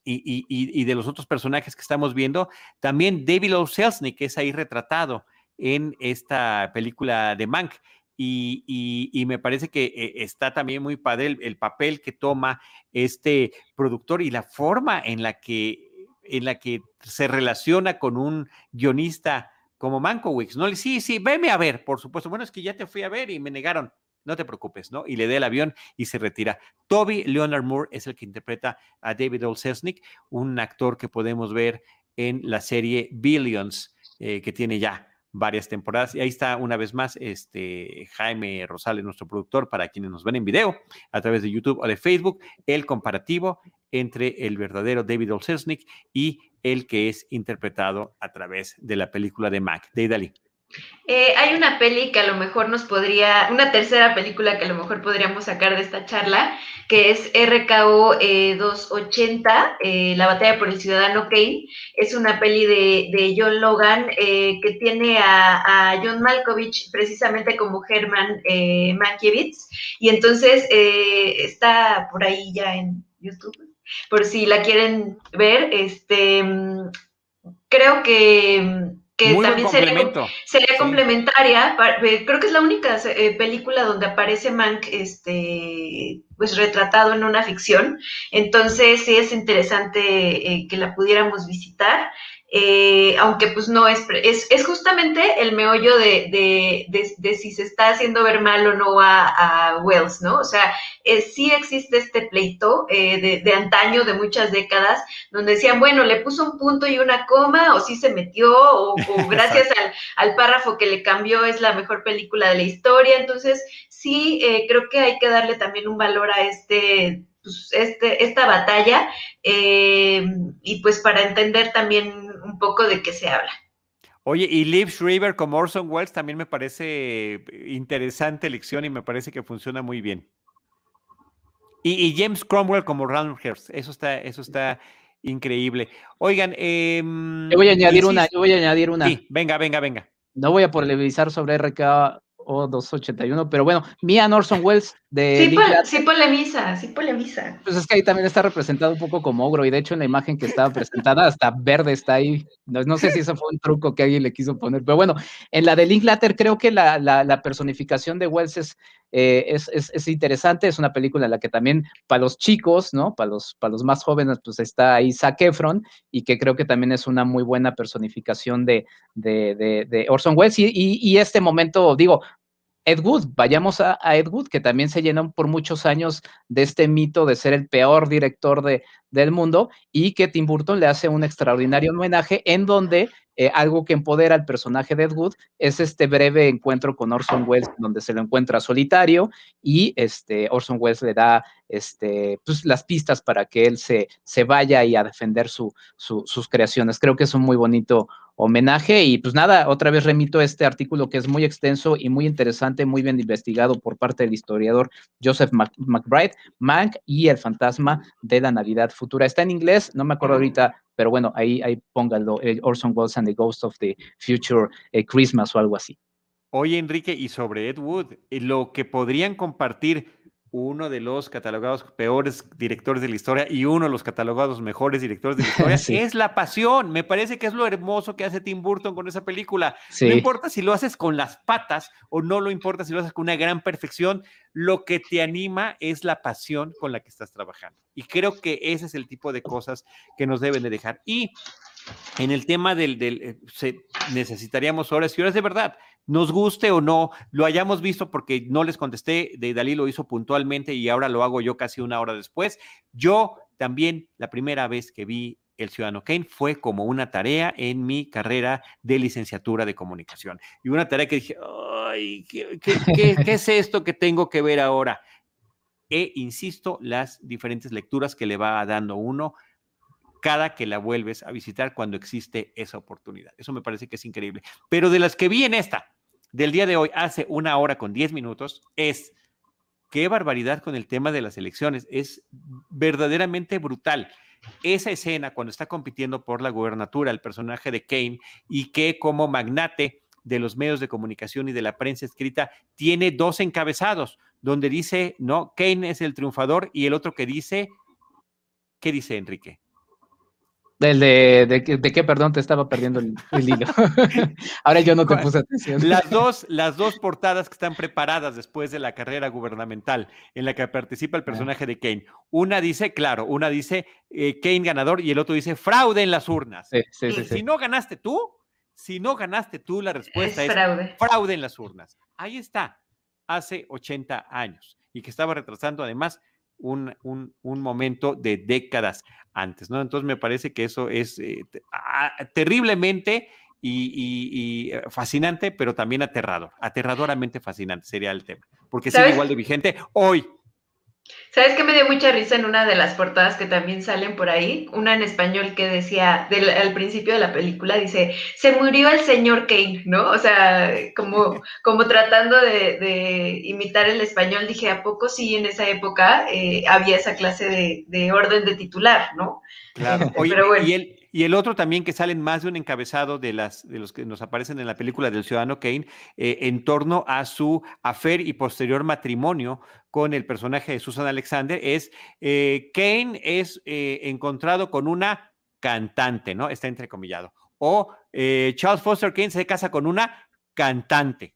y, de los otros personajes que estamos viendo, también David O. Selznick, que es ahí retratado en esta película de Mank. Y, me parece que eh, está también muy padre el, papel que toma este productor y la forma en la que, en la que se relaciona con un guionista como Mankowicz, ¿no? Sí, sí, veme a ver, por supuesto. Bueno, es que ya te fui a ver y me negaron. No te preocupes, ¿no? Y le dé el avión y se retira. Toby Leonard Moore es el que interpreta a David Olsesnick, un actor que podemos ver en la serie Billions, eh, que tiene ya varias temporadas. Y ahí está una vez más este Jaime Rosales, nuestro productor, para quienes nos ven en video a través de YouTube o de Facebook, el comparativo entre el verdadero David Olsesnik y el que es interpretado a través de la película de Mac, de. Eh, hay una peli que a lo mejor nos podría, una tercera película que a lo mejor podríamos sacar de esta charla, que es RKO 280, eh, eh, La batalla por el ciudadano Kane. Es una peli de, John Logan que tiene a, John Malkovich precisamente como Herman Mankiewicz. Y entonces está por ahí ya en YouTube, por si la quieren ver. Este, mm, creo que que también sería, complementaria. Eh, creo que es la única eh, película donde aparece Mank este, pues retratado en una ficción. Entonces sí es interesante eh, que la pudiéramos visitar. Eh, aunque pues no es, es, justamente el meollo de, si se está haciendo ver mal o no a, Wells, ¿no? O sea, eh, sí existe este pleito eh, de, antaño, de muchas décadas, donde decían, bueno, le puso un punto y una coma, o sí se metió, o, [laughs] gracias al, párrafo que le cambió es la mejor película de la historia. Entonces, sí, creo que hay que darle también un valor a este pues, este, esta batalla y pues para entender también un poco de qué se habla. Oye, y Liv Schreiber como Orson Welles también me parece interesante elección y me parece que funciona muy bien. Y, James Cromwell como Roundhurst, eso está, eso está increíble. Oigan, em, yo voy a añadir una, yo voy a añadir una. Sí, venga, venga, venga. No voy a polemizar sobre RK o 281, pero bueno, Mia Norson Wells de... Sí, sí polemiza, sí polemiza. Pues es que ahí también está representado un poco como ogro, y de hecho en la imagen que estaba presentada hasta verde está ahí. No, sé si eso fue un truco que alguien le quiso poner, pero bueno, en la de Linklater creo que la, la, personificación de Wells eh, es, es, es, interesante, es una película en la que también para los chicos, ¿no? Para los, para los más jóvenes, pues está ahí Zac Efron, y que creo que también es una muy buena personificación de, de, de, Orson Welles, y, y este momento, digo, Ed Wood, vayamos a, Ed Wood, que también se llenó por muchos años de este mito de ser el peor director de, del mundo y que Tim Burton le hace un extraordinario homenaje en donde eh, algo que empodera al personaje de Ed Wood es este breve encuentro con Orson Welles, donde se lo encuentra solitario y este, Orson Welles le da este, pues, las pistas para que él se, se vaya y a defender su, sus creaciones. Creo que es un muy bonito homenaje y pues nada, otra vez remito este artículo que es muy extenso y muy interesante, muy bien investigado por parte del historiador Joseph McBride, Mank y el fantasma de la Navidad futura. Está en inglés, no me acuerdo ahorita, pero bueno, ahí, ahí póngalo, Orson Welles and the Ghost of the Future eh, Christmas o algo así. Oye, Enrique, y sobre Ed Wood, eh, lo que podrían compartir uno de los catalogados peores directores de la historia y uno de los catalogados mejores directores de la historia [laughs] es la pasión. Me parece que es lo hermoso que hace Tim Burton con esa película. No importa si lo haces con las patas o no lo importa si lo haces con una gran perfección, lo que te anima es la pasión con la que estás trabajando. Y creo que ese es el tipo de cosas que nos deben de dejar. Y en el tema del, del eh, necesitaríamos horas y horas de verdad nos guste o no, lo hayamos visto porque no les contesté, de Dalí lo hizo puntualmente y ahora lo hago yo casi una hora después. Yo también la primera vez que vi El Ciudadano Kane fue como una tarea en mi carrera de licenciatura de comunicación. Y una tarea que dije, ay, ¿qué, es esto que tengo que ver ahora? E insisto, las diferentes lecturas que le va dando uno cada que la vuelves a visitar cuando existe esa oportunidad. Eso me parece que es increíble. Pero de las que vi en esta, del día de hoy, hace una hora con diez minutos, es qué barbaridad con el tema de las elecciones. Es verdaderamente brutal. Esa escena cuando está compitiendo por la gubernatura el personaje de Kane y que como magnate de los medios de comunicación y de la prensa escrita tiene dos encabezados, donde dice, no, Kane es el triunfador y el otro que dice, ¿qué dice Enrique? De, de, qué, perdón, te estaba perdiendo el, hilo. [laughs] [laughs] Ahora yo no te puse atención. Las [laughs] dos, las dos portadas que están preparadas después de la carrera gubernamental en la que participa el personaje de Kane. Una dice, claro, una dice eh, Kane ganador y el otro dice fraude en las urnas. si no ganaste tú, si no ganaste tú, la respuesta es, fraude. fraude en las urnas. Ahí está, hace 80 años y que estaba retrasando además un, un, momento de décadas antes, ¿no? Entonces me parece que eso es eh, ah, terriblemente y, eh, fascinante, pero también aterrador, aterradoramente fascinante sería el tema, porque sigue igual de vigente hoy. ¿Sabes qué me dio mucha risa en una de las portadas que también salen por ahí? Una en español que decía, al principio de la película, dice, se murió el señor Kane, ¿no? O sea, como, [laughs] como tratando de, imitar el español, dije, ¿a poco sí en esa época eh, había esa clase de, orden de titular, ¿no? Claro, [laughs] Pero bueno. y y el otro también que salen más de un encabezado de, las, de los que nos aparecen en la película del ciudadano Kane eh, en torno a su afer y posterior matrimonio con el personaje de Susan Alexander es eh, Kane es eh, encontrado con una cantante, ¿no? Está entrecomillado. O Charles Foster Kane se casa con una cantante.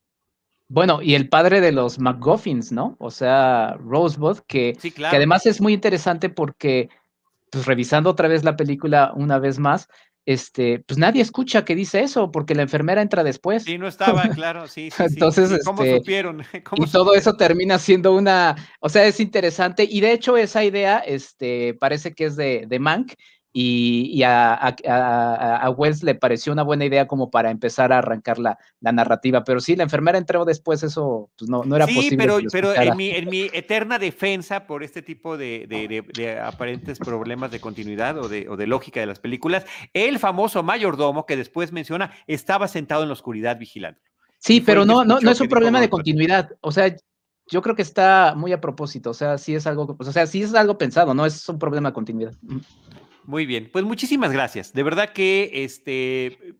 Bueno, y el padre de los McGuffins, ¿no? O sea, Rosebud, que, que además es muy interesante porque pues revisando otra vez la película una vez más, este, pues nadie escucha que dice eso, porque la enfermera entra después. Sí, no estaba, [laughs] claro, sí. sí Entonces, ¿cómo este, supieron? [laughs] y todo eso termina siendo una, o sea, es interesante, y de hecho esa idea, este, parece que es de, de Mank, y, a, Wells le pareció una buena idea como para empezar a arrancar la, narrativa, pero sí, la enfermera entró después, eso pues no, no era posible. Sí, pero, pero en, mi, en, mi, eterna defensa por este tipo de, aparentes problemas de continuidad o de, o de lógica de las películas, el famoso mayordomo que después menciona estaba sentado en la oscuridad vigilando. Sí, pero no, no, no es un problema de continuidad, o sea, yo creo que está muy a propósito, o sea, sí es algo, o sea, sí es algo pensado, no es un problema de continuidad. Muy bien, pues muchísimas gracias. De verdad que este,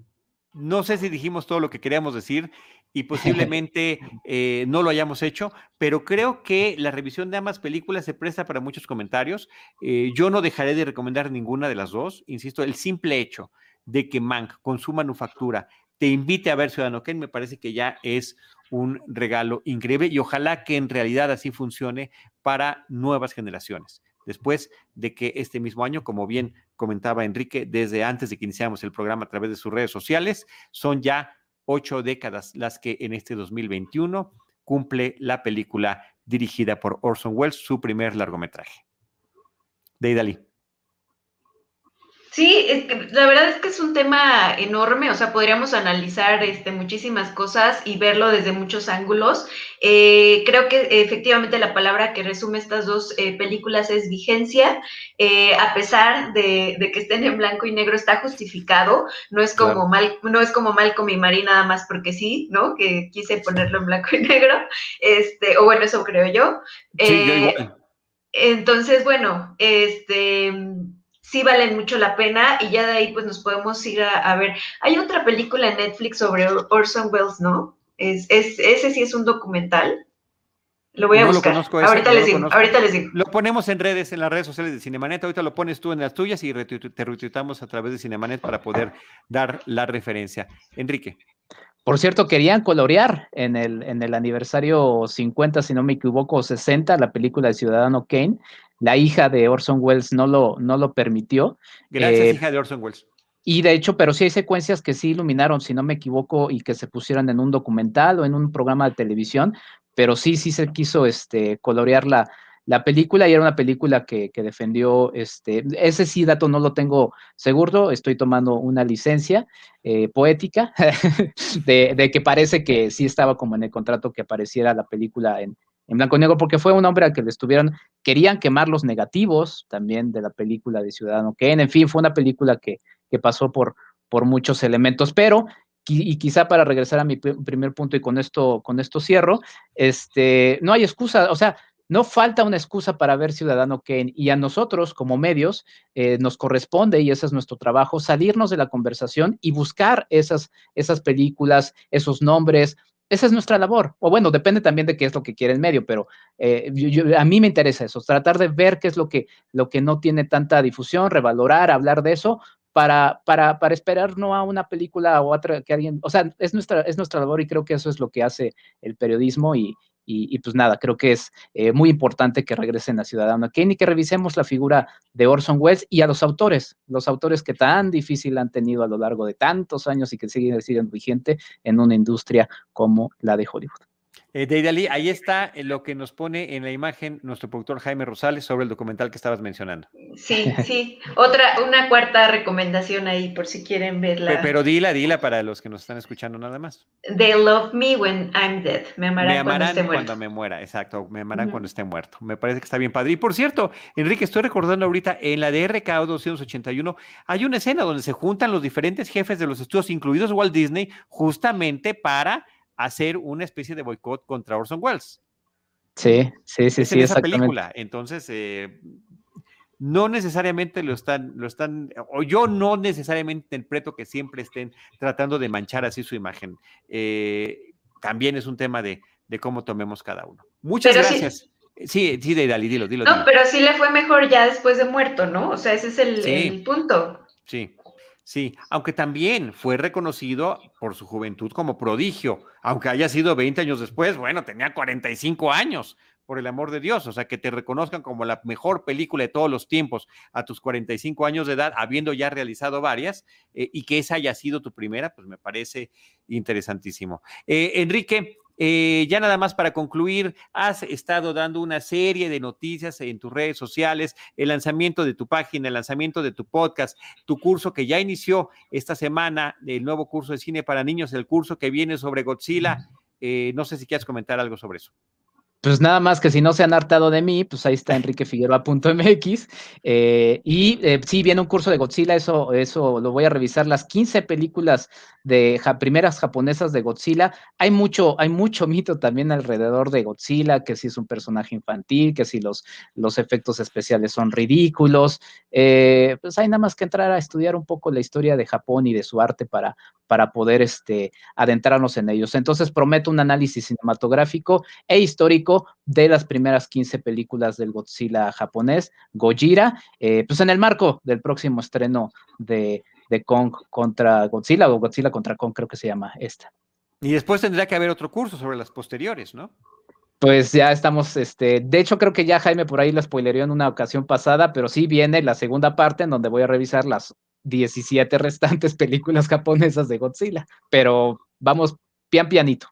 no sé si dijimos todo lo que queríamos decir y [laughs] posiblemente eh, no lo hayamos hecho, pero creo que la revisión de ambas películas se presta para muchos comentarios. Eh, yo no dejaré de recomendar ninguna de las dos. Insisto, el simple hecho de que Mank con su manufactura te invite a ver Ciudadano Kane me parece que ya es un regalo increíble y ojalá que en realidad así funcione para nuevas generaciones después de que este mismo año, como bien comentaba Enrique, desde antes de que iniciamos el programa a través de sus redes sociales, son ya ocho décadas las que en este 2021 cumple la película dirigida por Orson Welles, su primer largometraje. Deidali. Sí, es que la verdad es que es un tema enorme, o sea, podríamos analizar este, muchísimas cosas y verlo desde muchos ángulos. Eh, creo que efectivamente la palabra que resume estas dos eh, películas es vigencia, eh, a pesar de, que estén en blanco y negro, está justificado, no es como mal, no es como Malcolm y Marie nada más porque sí, ¿no? Que quise ponerlo en blanco y negro, este, o bueno, eso creo yo. Sí, Entonces, bueno, este sí valen mucho la pena y ya de ahí pues nos podemos ir a, ver. Hay otra película en Netflix sobre Orson Welles, ¿no? Es, ese sí es un documental. Lo voy a buscar. ahorita, les digo, ahorita les digo. Lo ponemos en redes, en las redes sociales de Cinemanet. Ahorita lo pones tú en las tuyas y te retuitamos a través de Cinemanet para poder dar la referencia. Enrique. Por cierto, querían colorear en el, en el aniversario 50, si no me equivoco, 60, la película de Ciudadano Kane la hija de Orson Welles no lo, no lo permitió. Gracias, eh, hija de Orson Welles. Y de hecho, pero sí hay secuencias que sí iluminaron, si no me equivoco, y que se pusieron en un documental o en un programa de televisión, pero sí, sí se quiso este, colorear la, la película y era una película que, defendió, este, ese sí dato no lo tengo seguro, estoy tomando una licencia eh, poética [laughs] de, de, que parece que sí estaba como en el contrato que apareciera la película en, en blanco y negro, porque fue un hombre al que le estuvieron, querían quemar los negativos también de la película de Ciudadano Kane, en fin, fue una película que, que pasó por, por muchos elementos, pero y quizá para regresar a mi primer punto y con esto, con esto cierro, este, no hay excusa, o sea, no falta una excusa para ver Ciudadano Kane y a nosotros como medios eh, nos corresponde, y ese es nuestro trabajo, salirnos de la conversación y buscar esas, esas películas, esos nombres, esa es nuestra labor. O bueno, depende también de qué es lo que quiere el medio, pero eh, a mí me interesa eso, tratar de ver qué es lo que, lo que no tiene tanta difusión, revalorar, hablar de eso, para, para, para esperar no a una película o otra que alguien, o sea, es nuestra, es nuestra labor y creo que eso es lo que hace el periodismo y, y, pues nada, creo que es eh, muy importante que regresen a Ciudadano Kane y que revisemos la figura de Orson Welles y a los autores, los autores que tan difícil han tenido a lo largo de tantos años y que siguen, siguen vigente en una industria como la de Hollywood. Eh, Deidali, ahí está lo que nos pone en la imagen nuestro productor Jaime Rosales sobre el documental que estabas mencionando. Sí, sí. Otra, una cuarta recomendación ahí por si quieren verla. Pero, dila, dila para los que nos están escuchando nada más. They love me when I'm dead. Me amarán, cuando, esté cuando me muera, exacto. Me amarán cuando esté muerto. Me parece que está bien padre. Y por cierto, Enrique, estoy recordando ahorita en la de RKO 281 hay una escena donde se juntan los diferentes jefes de los estudios, incluidos Walt Disney, justamente para hacer una especie de boicot contra Orson Welles. Sí, sí, sí, sí. esa película. Entonces, eh, no necesariamente lo están, lo están, o yo no necesariamente interpreto que siempre estén tratando de manchar así su imagen. Eh, también es un tema de, cómo tomemos cada uno. Muchas gracias. Sí, sí, de Dali, dilo, dilo. No, pero sí le fue mejor ya después de muerto, ¿no? O sea, ese es el punto. Sí. Sí, aunque también fue reconocido por su juventud como prodigio, aunque haya sido 20 años después, bueno, tenía 45 años, por el amor de Dios, o sea, que te reconozcan como la mejor película de todos los tiempos a tus 45 años de edad, habiendo ya realizado varias, eh, y que esa haya sido tu primera, pues me parece interesantísimo. Eh, Enrique, eh, ya nada más para concluir, has estado dando una serie de noticias en tus redes sociales, el lanzamiento de tu página, el lanzamiento de tu podcast, tu curso que ya inició esta semana, el nuevo curso de cine para niños, el curso que viene sobre Godzilla. Eh, no sé si quieres comentar algo sobre eso. Pues nada más que si no se han hartado de mí, pues ahí está [laughs] enriquefigueroa.mx. Eh, y eh, sí, viene un curso de Godzilla, eso, eso lo voy a revisar. Las 15 películas de primeras japonesas de Godzilla. Hay mucho, hay mucho mito también alrededor de Godzilla, que si es un personaje infantil, que si los, los efectos especiales son ridículos. Eh, pues hay nada más que entrar a estudiar un poco la historia de Japón y de su arte para, para poder este, adentrarnos en ellos. Entonces prometo un análisis cinematográfico e histórico de las primeras 15 películas del Godzilla japonés, Gojira, eh, pues en el marco del próximo estreno de, de Kong contra Godzilla o Godzilla contra Kong, creo que se llama esta. Y después tendrá que haber otro curso sobre las posteriores, ¿no? Pues ya estamos, este, de hecho creo que ya Jaime por ahí la spoileó en una ocasión pasada, pero sí viene la segunda parte en donde voy a revisar las 17 restantes [laughs] películas japonesas de Godzilla, pero vamos pian pianito.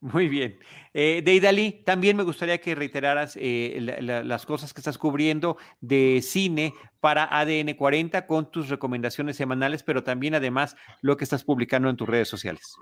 Muy bien. Eh, Deidali, también me gustaría que reiteraras eh, las cosas que estás cubriendo de cine para ADN 40 con tus recomendaciones semanales, pero también además lo que estás publicando en tus redes sociales.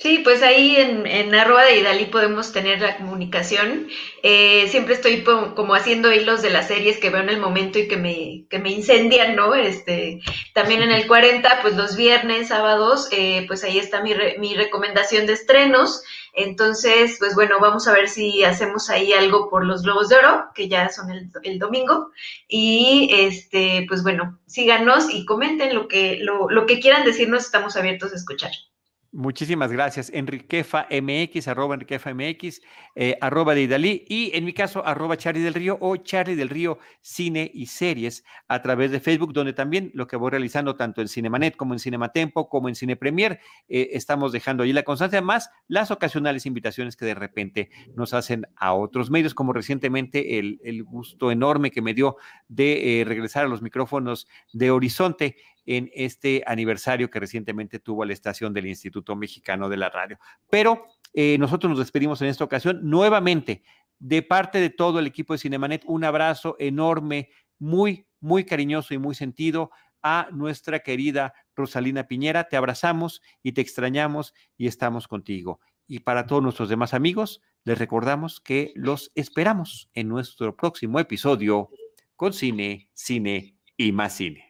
Sí, pues ahí en, en arroba de Idalí podemos tener la comunicación. Eh, siempre estoy como haciendo hilos de las series que veo en el momento y que me, que me incendian, ¿no? Este, también en el 40, pues los viernes, sábados, eh, pues ahí está mi, mi recomendación de estrenos. Entonces, pues bueno, vamos a ver si hacemos ahí algo por los Globos de Oro, que ya son el, el domingo. Y este, pues bueno, síganos y comenten lo que, lo, lo que quieran decirnos, estamos abiertos a escuchar. Muchísimas gracias. Enriquefa MX, arroba Enriquefa MX, eh, arroba de Idalí y en mi caso, arroba Charlie del Río o Charlie del Río Cine y Series a través de Facebook, donde también lo que voy realizando tanto en Cinemanet como en Cinematempo como en Cine Premier, eh, estamos dejando ahí la constancia, más las ocasionales invitaciones que de repente nos hacen a otros medios, como recientemente el, gusto enorme que me dio de eh, regresar a los micrófonos de Horizonte en este aniversario que recientemente tuvo la estación del Instituto Mexicano de la Radio. Pero eh, nosotros nos despedimos en esta ocasión nuevamente de parte de todo el equipo de Cinemanet. Un abrazo enorme, muy, muy cariñoso y muy sentido a nuestra querida Rosalina Piñera. Te abrazamos y te extrañamos y estamos contigo. Y para todos nuestros demás amigos, les recordamos que los esperamos en nuestro próximo episodio con cine, cine y más cine.